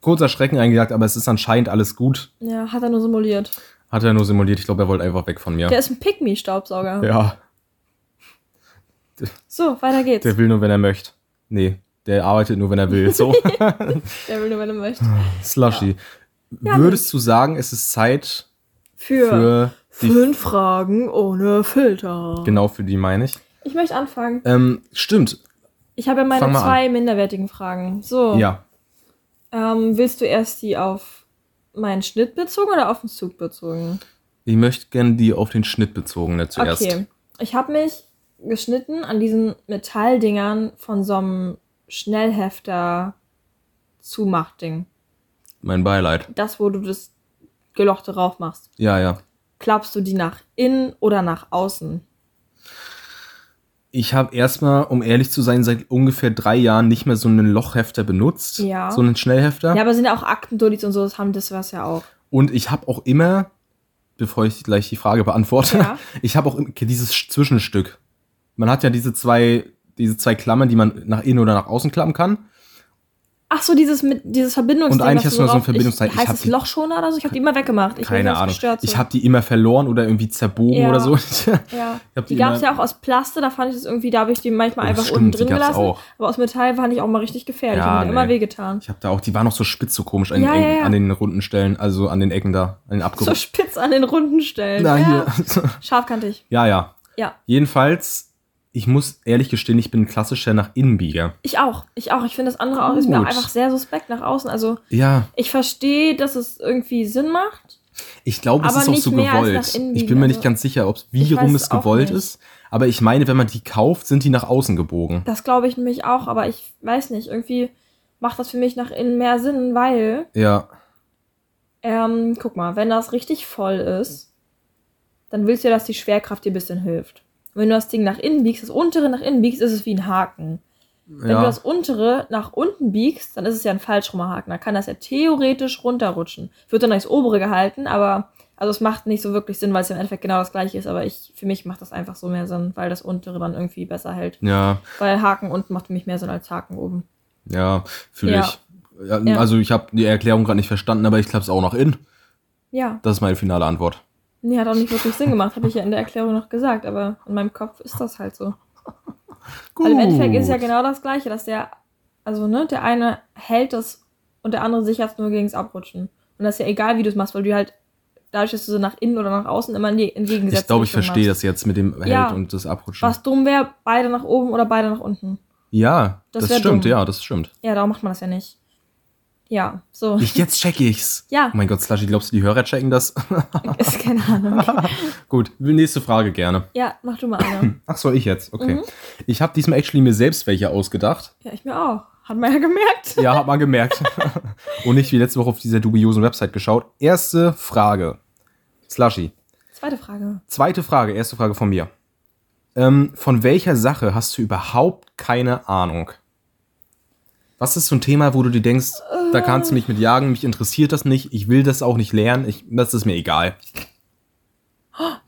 Speaker 1: kurzer Schrecken eingejagt, aber es ist anscheinend alles gut.
Speaker 2: Ja, hat er nur simuliert.
Speaker 1: Hat er nur simuliert, ich glaube, er wollte einfach weg von mir.
Speaker 2: Der ist ein Pick-Me-Staubsauger.
Speaker 1: ja.
Speaker 2: So, weiter geht's.
Speaker 1: Der will nur, wenn er möchte. Nee, der arbeitet nur, wenn er will. So,
Speaker 2: Der will nur, wenn er möchte.
Speaker 1: Slushy.
Speaker 2: Ja,
Speaker 1: Würdest du sagen, es ist Zeit
Speaker 2: Für,
Speaker 1: für
Speaker 2: fünf Fragen ohne Filter.
Speaker 1: Genau, für die meine ich.
Speaker 2: Ich möchte anfangen.
Speaker 1: Ähm, stimmt.
Speaker 2: Ich habe ja meine zwei minderwertigen Fragen. So.
Speaker 1: Ja.
Speaker 2: Ähm, willst du erst die auf meinen Schnitt bezogen oder auf den Zug bezogen?
Speaker 1: Ich möchte gerne die auf den Schnitt bezogene zuerst.
Speaker 2: Okay. Ich habe mich geschnitten an diesen Metalldingern von so einem Schnellhefter Zumachding.
Speaker 1: Mein Beileid.
Speaker 2: Das, wo du das Gelochte rauf machst.
Speaker 1: Ja, ja.
Speaker 2: Klappst du die nach innen oder nach außen?
Speaker 1: Ich habe erstmal, um ehrlich zu sein, seit ungefähr drei Jahren nicht mehr so einen Lochhefter benutzt.
Speaker 2: Ja.
Speaker 1: So einen Schnellhefter.
Speaker 2: Ja, aber sind ja auch Aktendullis und so, das haben das was ja auch.
Speaker 1: Und ich habe auch immer, bevor ich gleich die Frage beantworte,
Speaker 2: Ja.
Speaker 1: ich habe auch im- dieses Sch- Zwischenstück. Man hat ja diese zwei, diese zwei Klammern, die man nach innen oder nach außen klappen kann.
Speaker 2: Ach so, dieses mit dieses Verbindungsding.
Speaker 1: Und eigentlich hast du noch so ein Verbindungsteil.
Speaker 2: Ich, heißt es
Speaker 1: die-
Speaker 2: Lochschoner oder so? Ich habe die immer weggemacht. Ich
Speaker 1: Keine Ahnung.
Speaker 2: Gestört, so.
Speaker 1: Ich habe die immer verloren oder irgendwie zerbogen
Speaker 2: Ja.
Speaker 1: oder so.
Speaker 2: ja. Die
Speaker 1: die
Speaker 2: gab es ja auch aus Plaste, da fand ich das irgendwie, da habe ich die manchmal
Speaker 1: Oh,
Speaker 2: einfach
Speaker 1: stimmt,
Speaker 2: unten drin gelassen.
Speaker 1: auch.
Speaker 2: Aber aus Metall fand ich auch mal richtig gefährlich.
Speaker 1: Ja,
Speaker 2: mir immer
Speaker 1: nee.
Speaker 2: wehgetan.
Speaker 1: Ich habe da auch, die waren noch so spitz, so komisch an,
Speaker 2: Ja,
Speaker 1: den,
Speaker 2: ja,
Speaker 1: an den runden Stellen, also an den Ecken da, an den
Speaker 2: So
Speaker 1: abgerundeten.
Speaker 2: spitz an den runden Stellen.
Speaker 1: Na, hier.
Speaker 2: Scharfkantig.
Speaker 1: ja, ja.
Speaker 2: Ja.
Speaker 1: Jedenfalls, ich muss ehrlich gestehen, ich bin ein klassischer nach Innenbieger.
Speaker 2: Ich auch. Ich auch. Ich finde das andere auch, ist mir auch einfach sehr suspekt nach außen. Also
Speaker 1: Ja,
Speaker 2: ich verstehe, dass es irgendwie Sinn macht.
Speaker 1: ich glaube, es ist auch so gewollt. Ich bin mir nicht ganz sicher, ob wie rum
Speaker 2: es
Speaker 1: gewollt
Speaker 2: nicht.
Speaker 1: ist. Aber ich meine, wenn man die kauft, sind die nach außen gebogen.
Speaker 2: Das glaube ich nämlich auch, aber ich weiß nicht. Irgendwie macht das für mich nach innen mehr Sinn, weil,
Speaker 1: Ja,
Speaker 2: ähm, guck mal, wenn das richtig voll ist, dann willst du ja, dass die Schwerkraft dir ein bisschen hilft. Und wenn du das Ding nach innen biegst, das untere nach innen biegst, ist es wie ein Haken. Wenn
Speaker 1: ja.
Speaker 2: du das untere nach unten biegst, dann ist es ja ein falschrumer Haken. Da kann das ja theoretisch runterrutschen. Wird dann als obere gehalten, aber also es macht nicht so wirklich Sinn, weil es im Endeffekt genau das gleiche ist. Aber ich, für mich macht das einfach so mehr Sinn, weil das untere dann irgendwie besser hält.
Speaker 1: ja,
Speaker 2: Weil Haken unten macht für mich mehr Sinn als Haken oben.
Speaker 1: ja, fühle
Speaker 2: Ja.
Speaker 1: ich. Ja,
Speaker 2: Ja.
Speaker 1: Also ich habe die Erklärung gerade nicht verstanden, aber ich klapp's auch noch in.
Speaker 2: Ja.
Speaker 1: Das ist meine finale Antwort.
Speaker 2: Nee, hat auch nicht wirklich Sinn gemacht, habe ich ja in der Erklärung noch gesagt, aber in meinem Kopf ist das halt so.
Speaker 1: Gut.
Speaker 2: Weil im Endeffekt ist ja genau das Gleiche, dass der, also ne, der eine hält das und der andere sichert es nur gegens Abrutschen. Und das ist ja egal, wie du es machst, weil du halt, dadurch, dass du so nach innen oder nach außen immer entgegengesetzte
Speaker 1: Ich glaube, ich verstehe das jetzt mit dem Held
Speaker 2: Ja.
Speaker 1: und das Abrutschen.
Speaker 2: Was dumm wäre, beide nach oben oder beide nach unten.
Speaker 1: Ja,
Speaker 2: Das
Speaker 1: das, stimmt,
Speaker 2: dumm.
Speaker 1: ja, das stimmt.
Speaker 2: Ja, darum macht man das ja nicht. Ja, so.
Speaker 1: Ich, jetzt check ich's.
Speaker 2: Ja.
Speaker 1: Oh mein Gott, Slushy, glaubst du, die Hörer checken das?
Speaker 2: ist keine Ahnung.
Speaker 1: Gut, nächste Frage gerne.
Speaker 2: Ja, mach du mal eine.
Speaker 1: Ach, soll ich jetzt? Okay.
Speaker 2: Mhm.
Speaker 1: Ich habe diesmal actually mir selbst welche ausgedacht.
Speaker 2: Ja, ich mir auch. Hat man ja gemerkt.
Speaker 1: Ja, hat man gemerkt. Und nicht wie letzte Woche auf dieser dubiosen Website geschaut. Erste Frage. Slushy.
Speaker 2: Zweite Frage.
Speaker 1: Zweite Frage, erste Frage von mir. Ähm, von welcher Sache hast du überhaupt keine Ahnung? Was ist so ein Thema, wo du dir denkst, da kannst du mich mit jagen, mich interessiert das nicht, ich will das auch nicht lernen, ich, das ist mir egal.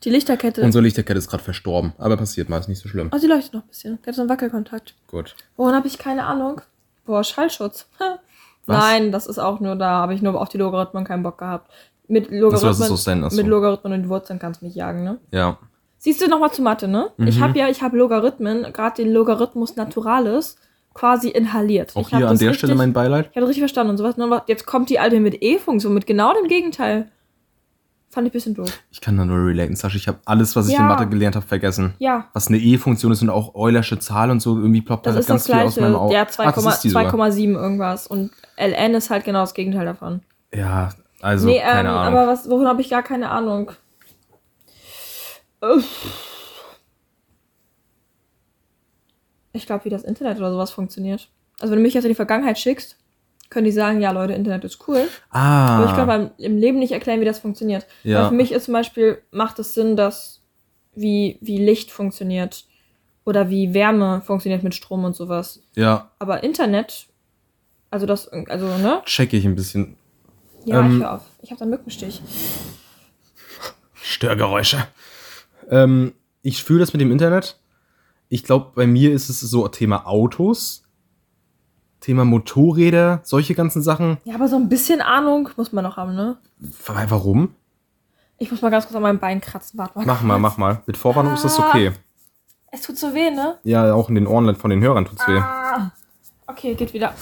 Speaker 2: Die Lichterkette.
Speaker 1: Unsere Lichterkette ist gerade verstorben, aber passiert mal, ist nicht so schlimm.
Speaker 2: Oh, sie leuchtet noch ein bisschen. Die hat so einen Wackelkontakt.
Speaker 1: Gut.
Speaker 2: Woran habe ich keine Ahnung? Boah, Schallschutz. Ha.
Speaker 1: Was?
Speaker 2: Nein, das ist auch nur, da habe ich nur auf die Logarithmen keinen Bock gehabt. Mit Logarithmen,
Speaker 1: das so so.
Speaker 2: mit Logarithmen und Wurzeln kannst du mich jagen, ne?
Speaker 1: Ja.
Speaker 2: Siehst du nochmal zu Mathe, ne? Ich
Speaker 1: Mhm.
Speaker 2: habe ja, ich habe Logarithmen, gerade den Logarithmus Naturalis, quasi inhaliert.
Speaker 1: Auch
Speaker 2: ich
Speaker 1: hier an
Speaker 2: das
Speaker 1: der
Speaker 2: richtig,
Speaker 1: Stelle mein Beileid.
Speaker 2: Ich habe das richtig verstanden und sowas. Aber jetzt kommt die alte mit E-Funktion, mit genau dem Gegenteil. Fand ich ein bisschen doof.
Speaker 1: Ich kann da nur relaten, Sascha. Ich habe alles, was ich
Speaker 2: Ja.
Speaker 1: in Mathe gelernt habe, vergessen.
Speaker 2: Ja,
Speaker 1: Was eine E-Funktion ist und auch Eulersche Zahl und so, irgendwie ploppt
Speaker 2: das
Speaker 1: da
Speaker 2: ist
Speaker 1: ganz
Speaker 2: das
Speaker 1: viel aus
Speaker 2: gleiche.
Speaker 1: meinem Auge. Das sogar.
Speaker 2: 2,7 irgendwas. Und LN ist halt genau das Gegenteil davon.
Speaker 1: Ja, also
Speaker 2: nee,
Speaker 1: keine
Speaker 2: ähm,
Speaker 1: Ahnung.
Speaker 2: aber was, wovon habe ich gar keine Ahnung? Uff. Ich glaube, wie das Internet oder sowas funktioniert. Also wenn du mich jetzt in die Vergangenheit schickst, können die sagen, ja Leute, Internet ist cool.
Speaker 1: ah,
Speaker 2: Aber ich kann beim im Leben nicht erklären, wie das funktioniert.
Speaker 1: Ja.
Speaker 2: Weil für mich ist zum Beispiel, macht es Sinn, dass wie, wie Licht funktioniert oder wie Wärme funktioniert mit Strom und sowas.
Speaker 1: ja,
Speaker 2: Aber Internet, also das, also, ne?
Speaker 1: checke ich ein bisschen.
Speaker 2: Ja,
Speaker 1: Ähm,
Speaker 2: ich hör auf. Ich habe da einen Mückenstich.
Speaker 1: Störgeräusche. Ähm, ich fühle das mit dem Internet. Ich glaube, bei mir ist es so Thema Autos, Thema Motorräder, solche ganzen Sachen.
Speaker 2: Ja, aber so ein bisschen Ahnung muss man noch haben, ne?
Speaker 1: Wa- Warum?
Speaker 2: Ich muss mal ganz kurz an meinem Bein kratzen. Warte mal.
Speaker 1: Mach mal, mach mal. Mit Vorwarnung ist das okay.
Speaker 2: Es tut so weh, ne?
Speaker 1: Ja, auch in den Ohren von den Hörern tut's weh.
Speaker 2: Ah. Okay, geht wieder.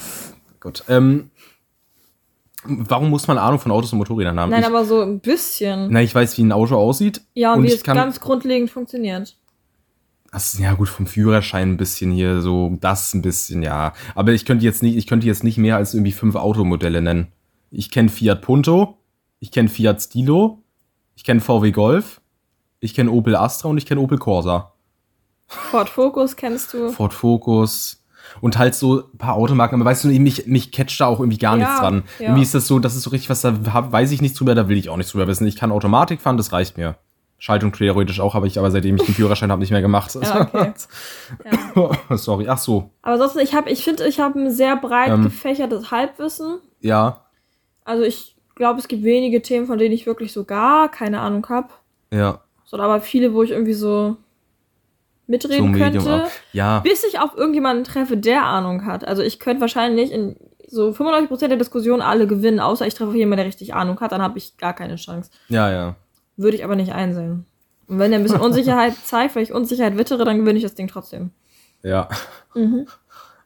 Speaker 1: Gut. Ähm, warum muss man Ahnung von Autos und Motorrädern haben?
Speaker 2: Nein,
Speaker 1: ich,
Speaker 2: aber so ein bisschen.
Speaker 1: na, ich weiß, wie ein Auto aussieht.
Speaker 2: ja, und, wie es
Speaker 1: kann-
Speaker 2: ganz grundlegend funktioniert.
Speaker 1: Das ist ja gut vom Führerschein ein bisschen hier, so das ein bisschen, ja. Aber ich könnte jetzt nicht, ich könnte jetzt nicht mehr als irgendwie fünf Automodelle nennen. Ich kenne Fiat Punto, ich kenne Fiat Stilo, ich kenne VW Golf, ich kenne Opel Astra und ich kenne Opel Corsa.
Speaker 2: Ford Focus kennst du.
Speaker 1: Ford Focus und halt so ein paar Automarken, aber weißt du, mich, mich catcht da auch irgendwie gar
Speaker 2: Ja,
Speaker 1: nichts dran.
Speaker 2: ja.
Speaker 1: Irgendwie ist das so, das ist so richtig was, da weiß ich nichts drüber, da will ich auch nichts drüber wissen. Ich kann Automatik fahren, das reicht mir. Schaltung theoretisch auch, habe ich aber seitdem ich den Führerschein habe nicht mehr gemacht.
Speaker 2: Ja, okay. Ja.
Speaker 1: Sorry, ach so.
Speaker 2: Aber sonst, ich habe, ich finde, ich habe ein sehr breit
Speaker 1: Ähm.
Speaker 2: gefächertes Halbwissen.
Speaker 1: Ja,
Speaker 2: Also ich glaube, es gibt wenige Themen, von denen ich wirklich so gar keine Ahnung habe.
Speaker 1: ja,
Speaker 2: So, aber viele, wo ich irgendwie so
Speaker 1: so
Speaker 2: mitreden
Speaker 1: Medium.
Speaker 2: könnte.
Speaker 1: Ja,
Speaker 2: Bis ich auf irgendjemanden treffe, der Ahnung hat. Also ich könnte wahrscheinlich in so 95% der Diskussion alle gewinnen, außer ich treffe jemanden, der richtig Ahnung hat, dann habe ich gar keine Chance.
Speaker 1: ja, ja.
Speaker 2: Würde ich aber nicht einsehen. Und wenn der ein bisschen Unsicherheit zeigt, weil ich Unsicherheit wittere, dann gewinne ich das Ding trotzdem.
Speaker 1: Ja.
Speaker 2: Mhm.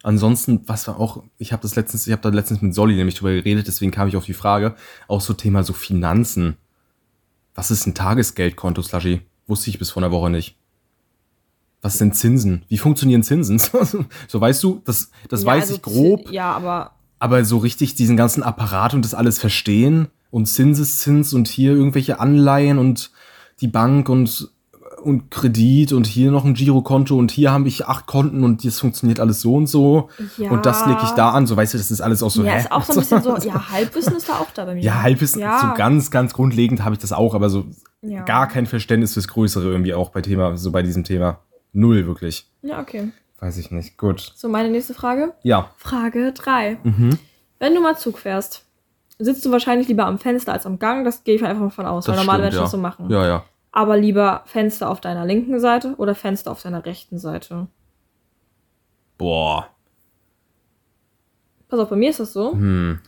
Speaker 1: Ansonsten, was war auch, ich habe das letztens, ich habe da letztens mit Solly nämlich drüber geredet, deswegen kam ich auf die Frage, auch so Thema so Finanzen. Was ist ein Tagesgeldkonto, Slushy? Wusste ich bis vor einer Woche nicht. Was sind Zinsen? Wie funktionieren Zinsen? so weißt du, das, das
Speaker 2: Ja,
Speaker 1: weiß
Speaker 2: also
Speaker 1: ich grob,
Speaker 2: Ja, aber
Speaker 1: aber so richtig diesen ganzen Apparat und das alles verstehen und Zinseszins und hier irgendwelche Anleihen und die Bank und und Kredit und hier noch ein Girokonto und hier habe ich acht Konten und das funktioniert alles so und so
Speaker 2: ja.
Speaker 1: und das lege ich da an, so weißt du, das ist alles auch so.
Speaker 2: Ja,
Speaker 1: hä?
Speaker 2: ist auch so ein bisschen so, ja, Halbwissen ist da auch da bei mir.
Speaker 1: Ja, Halbwissen,
Speaker 2: Ja.
Speaker 1: so ganz, ganz grundlegend habe ich das auch, aber so
Speaker 2: Ja.
Speaker 1: gar kein Verständnis fürs Größere irgendwie auch bei Thema, so bei diesem Thema. Null, wirklich.
Speaker 2: Ja, okay.
Speaker 1: Weiß ich nicht. Gut.
Speaker 2: So, meine nächste Frage.
Speaker 1: Ja.
Speaker 2: Frage 3.
Speaker 1: Mhm.
Speaker 2: Wenn du mal Zug fährst, sitzt du wahrscheinlich lieber am Fenster als am Gang. Das gehe ich einfach mal von aus, weil
Speaker 1: Das
Speaker 2: normale
Speaker 1: stimmt,
Speaker 2: Menschen
Speaker 1: ja.
Speaker 2: das so machen.
Speaker 1: Ja, ja.
Speaker 2: Aber lieber Fenster auf deiner linken Seite oder Fenster auf deiner rechten Seite.
Speaker 1: Boah.
Speaker 2: Pass auf, bei mir ist das so.
Speaker 1: Hm.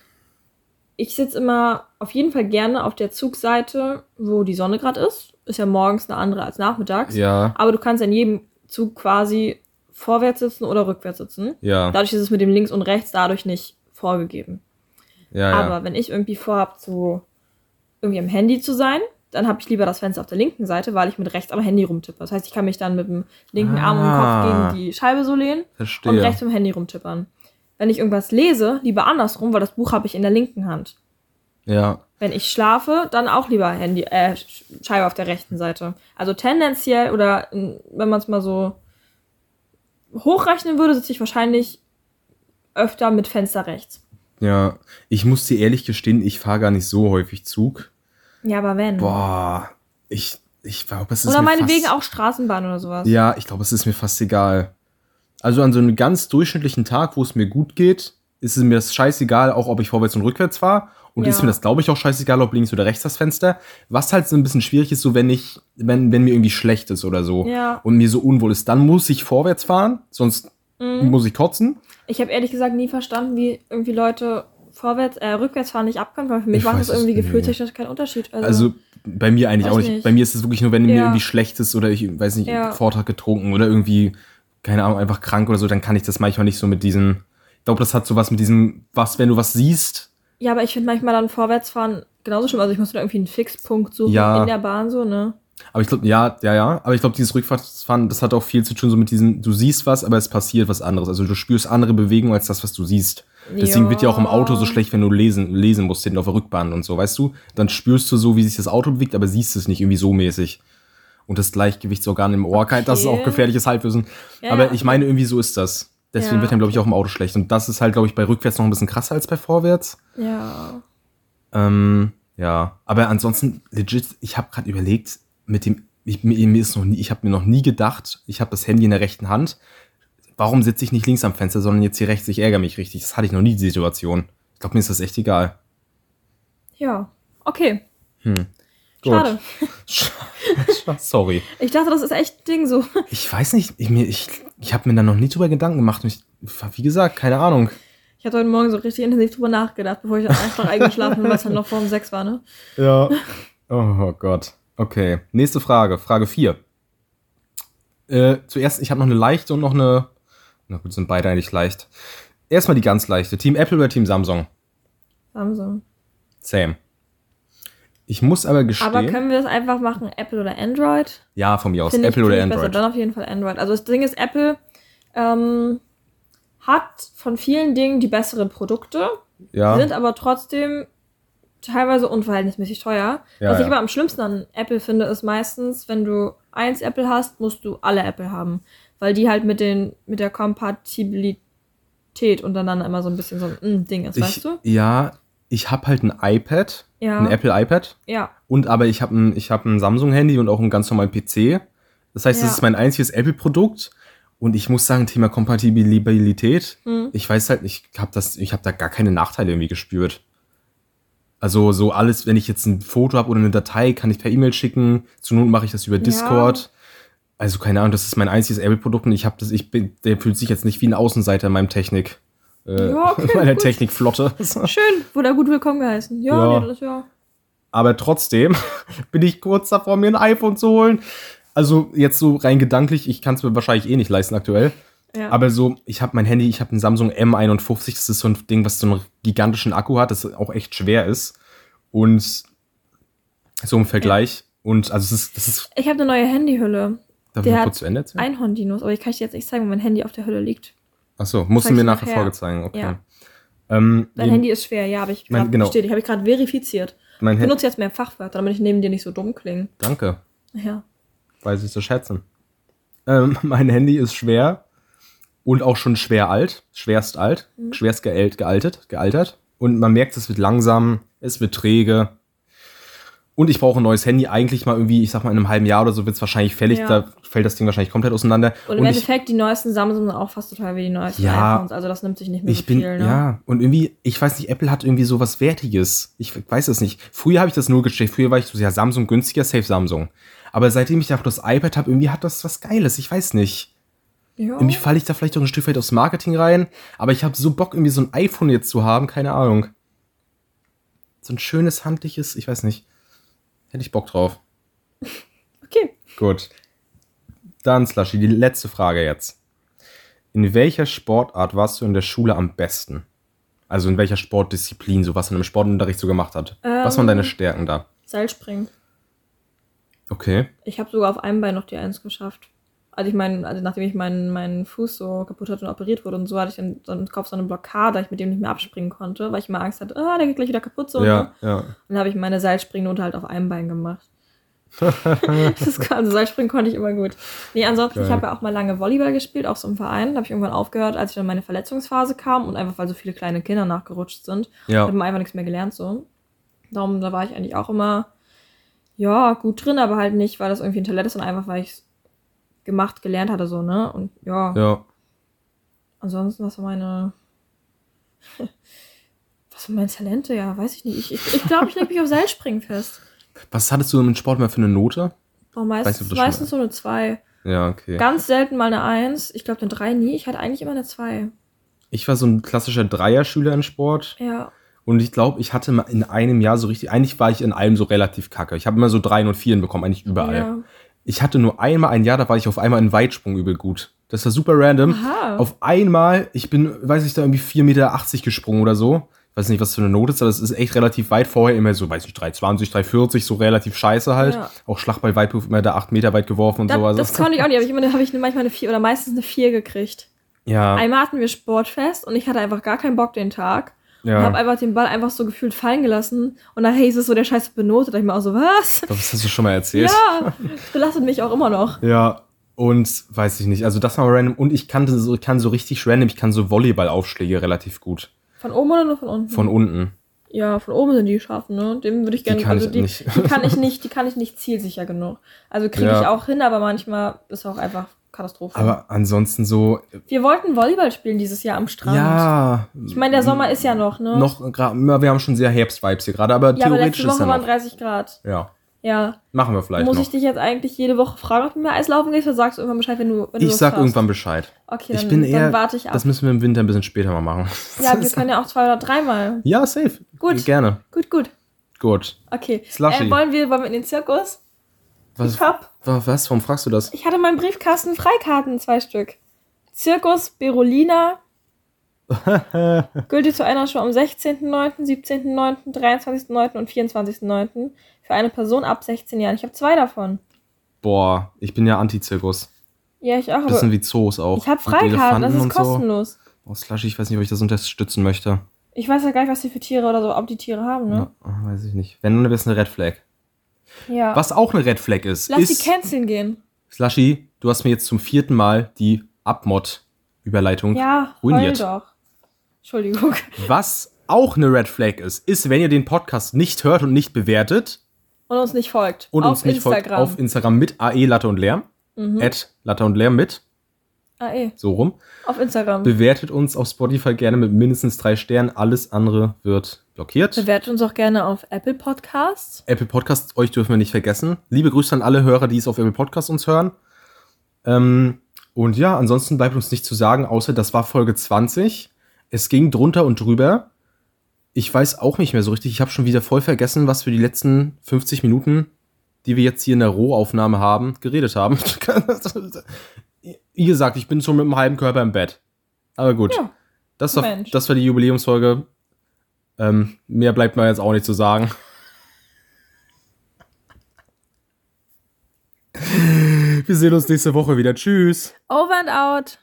Speaker 2: Ich sitze immer auf jeden Fall gerne auf der Zugseite, wo die Sonne gerade ist. Ist ja morgens eine andere als nachmittags.
Speaker 1: Ja,
Speaker 2: Aber du kannst in jedem Zug quasi vorwärts sitzen oder rückwärts sitzen.
Speaker 1: ja,
Speaker 2: Dadurch ist es mit dem links und rechts dadurch nicht vorgegeben.
Speaker 1: Ja, ja.
Speaker 2: Aber wenn ich irgendwie vorhab, so irgendwie am Handy zu sein, dann habe ich lieber das Fenster auf der linken Seite, weil ich mit rechts am Handy rumtippe. Das heißt, ich kann mich dann mit dem linken Arm und
Speaker 1: Ah.
Speaker 2: Kopf gegen die Scheibe so lehnen
Speaker 1: Verstehe.
Speaker 2: und rechts dem Handy rumtippern. Wenn ich irgendwas lese, lieber andersrum, weil das Buch habe ich in der linken Hand.
Speaker 1: Ja,
Speaker 2: Wenn ich schlafe, dann auch lieber Handy, äh, Sch- Scheibe auf der rechten Seite. Also tendenziell oder wenn man es mal so hochrechnen würde, sitze ich wahrscheinlich öfter mit Fenster rechts.
Speaker 1: Ja. Ich muss dir ehrlich gestehen, ich fahre gar nicht so häufig Zug.
Speaker 2: Ja, aber wenn.
Speaker 1: Boah, ich, ich glaube, es ist
Speaker 2: oder meinetwegen auch Straßenbahn oder sowas.
Speaker 1: Ja, ich glaube, es ist mir fast egal. Also an so einem ganz durchschnittlichen Tag, wo es mir gut geht, ist es mir das scheißegal, auch ob ich vorwärts und rückwärts fahre. Und
Speaker 2: Ja.
Speaker 1: ist mir das, glaube ich, auch scheißegal, ob links oder rechts das Fenster. Was halt so ein bisschen schwierig ist, so wenn ich, wenn, wenn mir irgendwie schlecht ist oder so
Speaker 2: Ja.
Speaker 1: und mir so unwohl ist, dann muss ich vorwärts fahren, sonst
Speaker 2: Mhm.
Speaker 1: muss ich kotzen.
Speaker 2: Ich habe ehrlich gesagt nie verstanden, wie irgendwie Leute vorwärts, äh, rückwärts fahren nicht abkönnen, weil für mich
Speaker 1: Ich
Speaker 2: macht das irgendwie gefühlttechnisch keinen Unterschied. Also,
Speaker 1: Also bei mir eigentlich auch nicht.
Speaker 2: nicht.
Speaker 1: Bei mir ist es wirklich nur, wenn mir
Speaker 2: Ja.
Speaker 1: irgendwie schlecht ist oder ich weiß nicht,
Speaker 2: Ja.
Speaker 1: Vortrag getrunken oder irgendwie, keine Ahnung, einfach krank oder so, dann kann ich das manchmal nicht so mit diesem. Ich glaube, das hat so was mit diesem, was, wenn du was siehst.
Speaker 2: ja, aber ich finde manchmal dann vorwärts fahren genauso schlimm. Also ich muss da irgendwie einen Fixpunkt suchen
Speaker 1: Ja.
Speaker 2: in der Bahn so, ne?
Speaker 1: Aber ich glaube, ja, ja, ja. Aber ich glaube, dieses Rückfahrtsfahren, das hat auch viel zu tun so mit diesem, du siehst was, aber es passiert was anderes. Also du spürst andere Bewegungen als das, was du siehst. Deswegen wird ja auch im Auto so schlecht, wenn du lesen, lesen musst, hinten auf der Rückbahn und so, weißt du? Dann spürst du so, wie sich das Auto bewegt, aber siehst es nicht irgendwie so mäßig. Und das Gleichgewichtsorgan im Ohr, kein- das ist
Speaker 2: Okay.
Speaker 1: auch gefährliches Halbwissen.
Speaker 2: Ja,
Speaker 1: aber
Speaker 2: ja.
Speaker 1: ich meine, irgendwie so ist das. Deswegen
Speaker 2: Ja,
Speaker 1: wird dann, glaube ich, auch im Auto schlecht. Und das ist halt, glaube ich, bei rückwärts noch ein bisschen krasser als bei vorwärts.
Speaker 2: Ja.
Speaker 1: Ähm, ja, aber ansonsten legit, ich habe gerade überlegt, mit dem, ich, mir, mir ist noch nie, ich habe mir noch nie gedacht, ich habe das Handy in der rechten Hand. Warum sitze ich nicht links am Fenster, sondern jetzt hier rechts? Ich ärgere mich richtig. Das hatte ich noch nie, die Situation. Ich glaube, mir ist das echt egal.
Speaker 2: Ja. Okay.
Speaker 1: Hm.
Speaker 2: Schade.
Speaker 1: Sorry.
Speaker 2: Ich dachte, das ist echt ein Ding so.
Speaker 1: Ich weiß nicht, ich, mir- ich, ich habe mir da noch nie drüber Gedanken gemacht. Und ich, wie gesagt, keine Ahnung.
Speaker 2: Ich hatte heute Morgen so richtig intensiv drüber nachgedacht, bevor ich dann einfach eingeschlafen bin, weil es dann noch vor um sechs war, ne?
Speaker 1: Ja. Oh Gott. Okay. Nächste Frage. Frage 4. Äh, zuerst, ich habe noch eine leichte und noch eine. Na gut, sind beide eigentlich leicht. Erstmal die ganz leichte. Team Apple oder Team Samsung?
Speaker 2: Samsung.
Speaker 1: Same. Ich muss aber gestehen.
Speaker 2: Aber können wir das einfach machen, Apple oder Android?
Speaker 1: ja, von mir aus.
Speaker 2: Finde ich-
Speaker 1: Apple oder Android.
Speaker 2: Besser. Dann auf jeden Fall Android. Also das Ding ist, Apple ähm, hat von vielen Dingen die besseren Produkte,
Speaker 1: ja.
Speaker 2: sind aber trotzdem teilweise unverhältnismäßig teuer.
Speaker 1: Ja,
Speaker 2: Was ich
Speaker 1: ja.
Speaker 2: aber am schlimmsten an Apple finde, ist meistens, wenn du eins Apple hast, musst du alle Apple haben. Weil die halt mit, den, mit der Kompatibilität untereinander immer so ein bisschen so ein mm, Ding ist,
Speaker 1: ich,
Speaker 2: weißt du?
Speaker 1: Ja, ich habe halt ein iPad,
Speaker 2: Ja.
Speaker 1: ein Apple iPad.
Speaker 2: Ja.
Speaker 1: Und aber ich habe ein, ich hab ein Samsung-Handy und auch einen ganz normalen PC. Das heißt, das ist mein einziges Apple-Produkt. Und ich muss sagen, Thema Kompatibilität,
Speaker 2: Hm.
Speaker 1: ich weiß halt, ich habe habe da gar keine Nachteile irgendwie gespürt. Also so alles, wenn ich jetzt ein Foto habe oder eine Datei, kann ich per E-Mail schicken. Zur Not mache ich das über Discord. Also keine Ahnung, das ist mein einziges Apple-Produkt und ich habe das, ich bin, der fühlt sich jetzt nicht wie ein Außenseiter in meinem Technik, äh,
Speaker 2: Ja, okay,
Speaker 1: meiner
Speaker 2: gut.
Speaker 1: Technikflotte.
Speaker 2: Schön, wurde gut willkommen geheißen. Ja,
Speaker 1: Ja.
Speaker 2: nee, das ja.
Speaker 1: Aber trotzdem bin ich kurz davor, mir ein iPhone zu holen. Also jetzt so rein gedanklich, ich kann es mir wahrscheinlich eh nicht leisten aktuell.
Speaker 2: Ja.
Speaker 1: Aber so, ich habe mein Handy, ich habe ein Samsung M51, das ist so ein Ding, was so einen gigantischen Akku hat, das auch echt schwer ist. Und so im Vergleich. Und also es ist, das ist,
Speaker 2: ich habe eine neue Handyhülle.
Speaker 1: darf
Speaker 2: Der
Speaker 1: ich kurz zu Ende erzählen?
Speaker 2: Einhorndinos, aber ich kann dir jetzt nicht zeigen, wo mein Handy auf der Hülle liegt.
Speaker 1: Achso, musst du mir nachher
Speaker 2: nachher.
Speaker 1: Folge zeigen, okay.
Speaker 2: Ja.
Speaker 1: Ähm,
Speaker 2: Dein Handy ist schwer, ja, habe ich
Speaker 1: Mein-
Speaker 2: gerade
Speaker 1: genau.
Speaker 2: bestätigt. Habe ich gerade verifiziert.
Speaker 1: mein
Speaker 2: Ich benutze jetzt mehr Fachwörter, damit ich neben dir nicht so dumm klinge.
Speaker 1: danke.
Speaker 2: Ja.
Speaker 1: weiß ich zu schätzen. Ähm, mein Handy ist schwer und auch schon schwer alt, schwerst alt,
Speaker 2: Mhm.
Speaker 1: schwerst gealt, gealtet, gealtert. Und man merkt, es wird langsam, es wird träge. Und ich brauche ein neues Handy. Eigentlich mal irgendwie, ich sag mal, in einem halben Jahr oder so wird es wahrscheinlich fällig.
Speaker 2: Ja.
Speaker 1: Da fällt das Ding wahrscheinlich komplett auseinander.
Speaker 2: Und im
Speaker 1: ich,
Speaker 2: Endeffekt, die neuesten Samsung sind auch fast teuer wie die neuesten
Speaker 1: Ja.
Speaker 2: iPhones. Also das nimmt sich nicht mehr
Speaker 1: ich
Speaker 2: so
Speaker 1: bin,
Speaker 2: viel, ne?
Speaker 1: ja, und irgendwie, ich weiß nicht, Apple hat irgendwie so was Wertiges. Ich weiß es nicht. Früher habe ich das nur gecheckt. Früher war ich so, ja, Samsung günstiger, safe Samsung. Aber seitdem ich auch das iPad habe, irgendwie hat das was Geiles. Ich weiß nicht.
Speaker 2: Ja.
Speaker 1: Irgendwie falle ich da vielleicht auch ein Stück weit aufs Marketing rein, aber ich habe so Bock, irgendwie so ein iPhone jetzt zu haben, keine Ahnung. So ein schönes, handliches, ich weiß nicht. Hätte ich Bock drauf.
Speaker 2: Okay.
Speaker 1: Gut. Dann, Slushy, die letzte Frage jetzt. In welcher Sportart warst du in der Schule am besten? Also in welcher Sportdisziplin, so was man im Sportunterricht so gemacht hat? was waren
Speaker 2: Ähm.
Speaker 1: deine Stärken da?
Speaker 2: Seilspringen.
Speaker 1: Okay.
Speaker 2: Ich habe sogar auf einem Bein noch die Eins geschafft. Also ich meine, also nachdem ich meinen, meinen Fuß so kaputt hatte und operiert wurde und so, hatte ich dann so im Kopf so eine Blockade, ich mit dem nicht mehr abspringen konnte, weil ich immer Angst hatte, ah, der geht gleich wieder kaputt so.
Speaker 1: ja,
Speaker 2: Ne?
Speaker 1: ja.
Speaker 2: Und dann habe ich meine Seilspringnote halt auf einem Bein gemacht. das also Seilspringen konnte ich immer gut. Nee, ansonsten, ich
Speaker 1: Geil.
Speaker 2: habe ja auch mal lange Volleyball gespielt, auch so im Verein. Da habe ich irgendwann aufgehört, als ich dann meine Verletzungsphase kam und einfach, weil so viele kleine Kinder nachgerutscht sind.
Speaker 1: Ja.
Speaker 2: habe einfach nichts mehr gelernt so. Darum, da war ich eigentlich auch immer, ja, gut drin, aber halt nicht, weil das irgendwie ein Talent ist, sondern einfach, weil ich gemacht, gelernt hatte so, ne? Und ja,
Speaker 1: Ja.
Speaker 2: ansonsten, was war meine, was waren meine Talente? Ja, weiß ich nicht. Ich glaube, ich, ich, glaub, ich lege mich auf Seilspringen fest.
Speaker 1: Was hattest du im Sport mal für eine Note? Weißt
Speaker 2: meistens,
Speaker 1: schon
Speaker 2: meistens so eine 2.
Speaker 1: Ja, okay.
Speaker 2: Ganz selten mal eine 1. Ich glaube, eine 3 nie. Ich hatte eigentlich immer eine 2.
Speaker 1: Ich war so ein klassischer Dreierschüler in Sport.
Speaker 2: Ja.
Speaker 1: Und ich glaube, ich hatte mal in einem Jahr so richtig, eigentlich war ich in allem so relativ kacke. Ich habe immer so Dreien und Vieren bekommen, eigentlich überall.
Speaker 2: Ja.
Speaker 1: Ich hatte nur einmal ein Jahr, da war ich auf einmal in Weitsprung übel gut. Das war super random.
Speaker 2: Aha.
Speaker 1: Auf einmal, ich bin, weiß ich, da irgendwie 4,80 Meter gesprungen oder so. Ich weiß nicht, was für eine Note ist, aber es ist echt relativ weit vorher immer so, weiß ich, 3,20, 3,40, so relativ scheiße halt.
Speaker 2: Ja.
Speaker 1: Auch Schlag bei Weitwurf immer da 8 Meter weit geworfen und
Speaker 2: Das,
Speaker 1: so. Also,
Speaker 2: das konnte ich auch nicht, aber ich immer, habe ich manchmal eine 4 oder meistens eine 4 gekriegt.
Speaker 1: ja,
Speaker 2: Einmal hatten wir Sportfest und ich hatte einfach gar keinen Bock den Tag. Und
Speaker 1: ja.
Speaker 2: habe einfach den Ball einfach so gefühlt fallen gelassen. Und nachher hieß es so, der Scheiße benotet. Da ich mir auch so, was?
Speaker 1: Das hast du schon mal erzählt.
Speaker 2: Ja, belastet mich auch immer noch.
Speaker 1: Ja, und weiß ich nicht. Also das war random. Und ich kannte so, ich kann so richtig random, ich kann so Volleyballaufschläge relativ gut.
Speaker 2: Von oben oder nur von unten?
Speaker 1: Von unten.
Speaker 2: Ja, von oben sind die scharf, ne? Dem würde ich gerne.
Speaker 1: kann
Speaker 2: also
Speaker 1: ich
Speaker 2: die,
Speaker 1: nicht.
Speaker 2: die kann ich nicht, die kann ich nicht zielsicher genug. Also kriege
Speaker 1: Ja.
Speaker 2: ich auch hin, aber manchmal ist auch einfach Katastrophe.
Speaker 1: Aber ansonsten so,
Speaker 2: wir wollten Volleyball spielen dieses Jahr am Strand.
Speaker 1: ja.
Speaker 2: Ich meine, der Sommer ist ja noch, ne?
Speaker 1: Noch gerade, wir haben schon sehr Herbstvibes hier gerade, aber
Speaker 2: Ja, aber
Speaker 1: theoretisch
Speaker 2: letzte
Speaker 1: ist
Speaker 2: Woche
Speaker 1: ja
Speaker 2: waren
Speaker 1: noch.
Speaker 2: 30 Grad.
Speaker 1: Ja,
Speaker 2: Ja.
Speaker 1: machen wir vielleicht
Speaker 2: Muss
Speaker 1: noch.
Speaker 2: ich dich jetzt eigentlich jede Woche fragen, ob du mir Eislaufen gehst, oder sagst du irgendwann Bescheid, wenn du, wenn du
Speaker 1: Ich sag
Speaker 2: hast?
Speaker 1: irgendwann Bescheid.
Speaker 2: Okay,
Speaker 1: ich
Speaker 2: dann,
Speaker 1: bin eher,
Speaker 2: dann warte ich ab.
Speaker 1: das müssen wir im Winter ein bisschen später mal machen.
Speaker 2: ja, wir können ja auch zwei oder dreimal.
Speaker 1: ja, safe.
Speaker 2: Gut.
Speaker 1: Gerne.
Speaker 2: Gut, gut.
Speaker 1: Gut.
Speaker 2: Okay. Äh, wollen, wir, wollen wir in den Zirkus?
Speaker 1: Was,
Speaker 2: Ich hab,
Speaker 1: was? Warum fragst du das?
Speaker 2: ich hatte in meinem Briefkasten Freikarten, zwei Stück. Zirkus Berolina. Gültig zu einer Show am 16.09., 17.09., 23.09. und 24.09. Für eine Person ab 16 Jahren. Ich habe zwei davon.
Speaker 1: Boah, ich bin ja Anti-Zirkus.
Speaker 2: Ja, ich auch. Aber
Speaker 1: Bisschen wie Zoos auch.
Speaker 2: ich habe Freikarten, das ist
Speaker 1: und so.
Speaker 2: kostenlos.
Speaker 1: Oh, Slushy, ich weiß nicht, ob ich das unterstützen möchte.
Speaker 2: Ich weiß ja gar nicht, was die für Tiere oder so, ob die Tiere haben, ne?
Speaker 1: Ja, weiß ich nicht. Wenn, dann es eine Red Flag.
Speaker 2: Ja.
Speaker 1: Was auch eine Red Flag ist,
Speaker 2: Lass
Speaker 1: ist...
Speaker 2: die canceln gehen.
Speaker 1: Slushy, du hast mir jetzt zum vierten Mal die Abmod-Überleitung
Speaker 2: Ja,
Speaker 1: ruiniert.
Speaker 2: doch. Entschuldigung.
Speaker 1: Was auch eine Red Flag ist, ist, wenn ihr den Podcast nicht hört und nicht bewertet
Speaker 2: Und uns nicht folgt.
Speaker 1: und
Speaker 2: auf
Speaker 1: uns nicht
Speaker 2: Instagram. Mhm.
Speaker 1: folgt auf Instagram mit AE Latte und Lärm. At Latte und Lärm mit,
Speaker 2: ah, eh.
Speaker 1: so rum.
Speaker 2: Auf Instagram.
Speaker 1: Bewertet uns auf Spotify gerne mit mindestens drei Sternen. Alles andere wird blockiert.
Speaker 2: Bewertet uns auch gerne auf Apple Podcasts.
Speaker 1: Apple Podcasts, euch dürfen wir nicht vergessen. Liebe Grüße an alle Hörer, die es auf Apple Podcasts uns hören. Ähm, und ja, ansonsten bleibt uns nicht zu sagen, außer das war Folge 20. Es ging drunter und drüber. Ich weiß auch nicht mehr so richtig. Ich habe schon wieder voll vergessen, was wir die letzten 50 Minuten, die wir jetzt hier in der Rohaufnahme haben, geredet haben. Wie gesagt, ich bin schon mit einem halben Körper im Bett. Aber gut.
Speaker 2: Ja,
Speaker 1: das, war,
Speaker 2: Mensch.
Speaker 1: das war die Jubiläumsfolge. Ähm, mehr bleibt mir jetzt auch nicht zu sagen. Wir sehen uns nächste Woche wieder. Tschüss.
Speaker 2: Over and out.